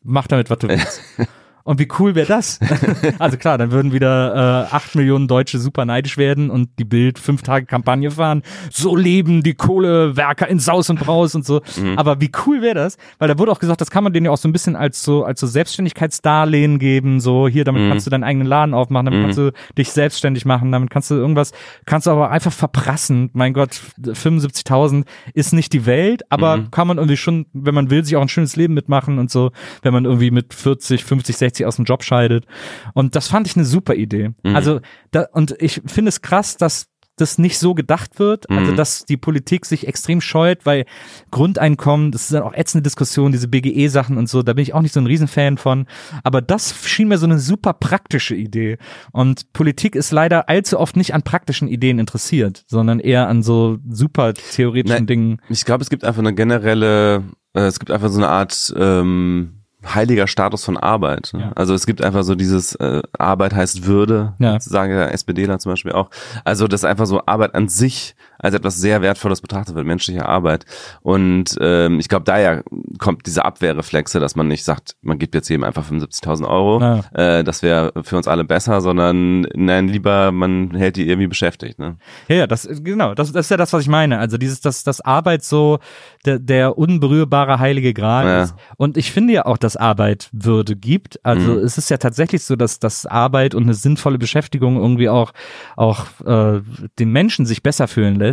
mach damit, was du willst. Und wie cool wäre das? also klar, dann würden wieder äh, acht Millionen Deutsche super neidisch werden und die Bild fünf Tage Kampagne fahren. So leben die Kohlewerker in Saus und Braus und so. Aber wie cool wäre das? Weil da wurde auch gesagt, das kann man denen ja auch so ein bisschen als so als so Selbstständigkeitsdarlehen geben. So hier, damit Mhm. kannst du deinen eigenen Laden aufmachen, damit Mhm. kannst du dich selbstständig machen, damit kannst du irgendwas, kannst du aber einfach verprassen. Mein Gott, 75.000 ist nicht die Welt, aber Mhm. kann man irgendwie schon, wenn man will, sich auch ein schönes Leben mitmachen und so, wenn man irgendwie mit 40, 50, 60 aus dem Job scheidet. Und das fand ich eine super Idee. Mhm. Also, da, und ich finde es krass, dass das nicht so gedacht wird, also Mhm. dass die Politik sich extrem scheut, weil Grundeinkommen, das ist dann auch ätzende Diskussion, diese BGE-Sachen und so, da bin ich auch nicht so ein Riesenfan von, aber das schien mir so eine super praktische Idee und Politik ist leider allzu oft nicht an praktischen Ideen interessiert, sondern eher an so super theoretischen Nein. Dingen. Ich glaube, es gibt einfach eine generelle, äh, es gibt einfach so eine Art, ähm, heiliger Status von Arbeit. Ne? Ja. Also es gibt einfach so dieses äh, Arbeit heißt Würde, Ja. sagen ja SPDler zum Beispiel auch. Also dass einfach so Arbeit an sich als etwas sehr Wertvolles betrachtet wird, menschliche Arbeit. Und ähm, ich glaube, daher kommt diese Abwehrreflexe, dass man nicht sagt, man gibt jetzt jedem einfach 75.000 Euro, Ja. äh, das wäre für uns alle besser, sondern nein, lieber man hält die irgendwie beschäftigt. Ne? Ja, ja, das genau, das, das ist ja das, was ich meine. Also dieses, dass das Arbeit so der, der unberührbare heilige Gral Ja. ist. Und ich finde ja auch, dass Arbeit Würde gibt. Also Mhm. es ist ja tatsächlich so, dass, dass Arbeit und eine sinnvolle Beschäftigung irgendwie auch, auch äh, den Menschen sich besser fühlen lässt.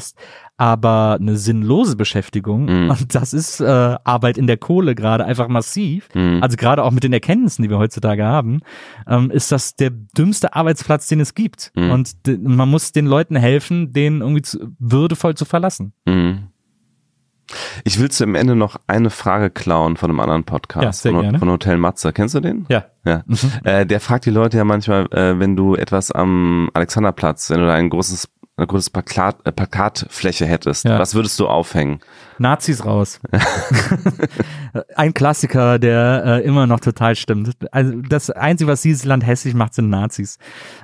Aber eine sinnlose Beschäftigung, Mhm. und das ist äh, Arbeit in der Kohle gerade einfach massiv, Mhm. also gerade auch mit den Erkenntnissen, die wir heutzutage haben, ähm, ist das der dümmste Arbeitsplatz, den es gibt. Mhm. Und man muss den Leuten helfen, den irgendwie zu, würdevoll zu verlassen. Mhm. Ich will zum Ende noch eine Frage klauen von einem anderen Podcast, Ja, sehr von, gerne. von Hotel Matze. Kennst du den? Ja. Ja. Äh, der fragt die Leute ja manchmal, äh, wenn du etwas am Alexanderplatz, wenn du da ein großes, eine große Plakat, äh, Plakatfläche hättest, Ja. was würdest du aufhängen? Nazis raus. Ein Klassiker, der äh, immer noch total stimmt. Also das Einzige, was dieses Land hässlich macht, sind Nazis.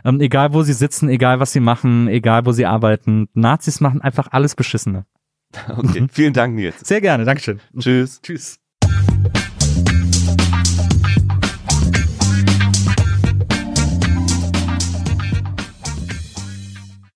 Ähm, egal, wo sie sitzen, egal, was sie machen, egal, wo sie arbeiten. Nazis machen einfach alles Beschissene. Okay, vielen Dank, Nils. Sehr gerne, Dankeschön. Tschüss. Tschüss.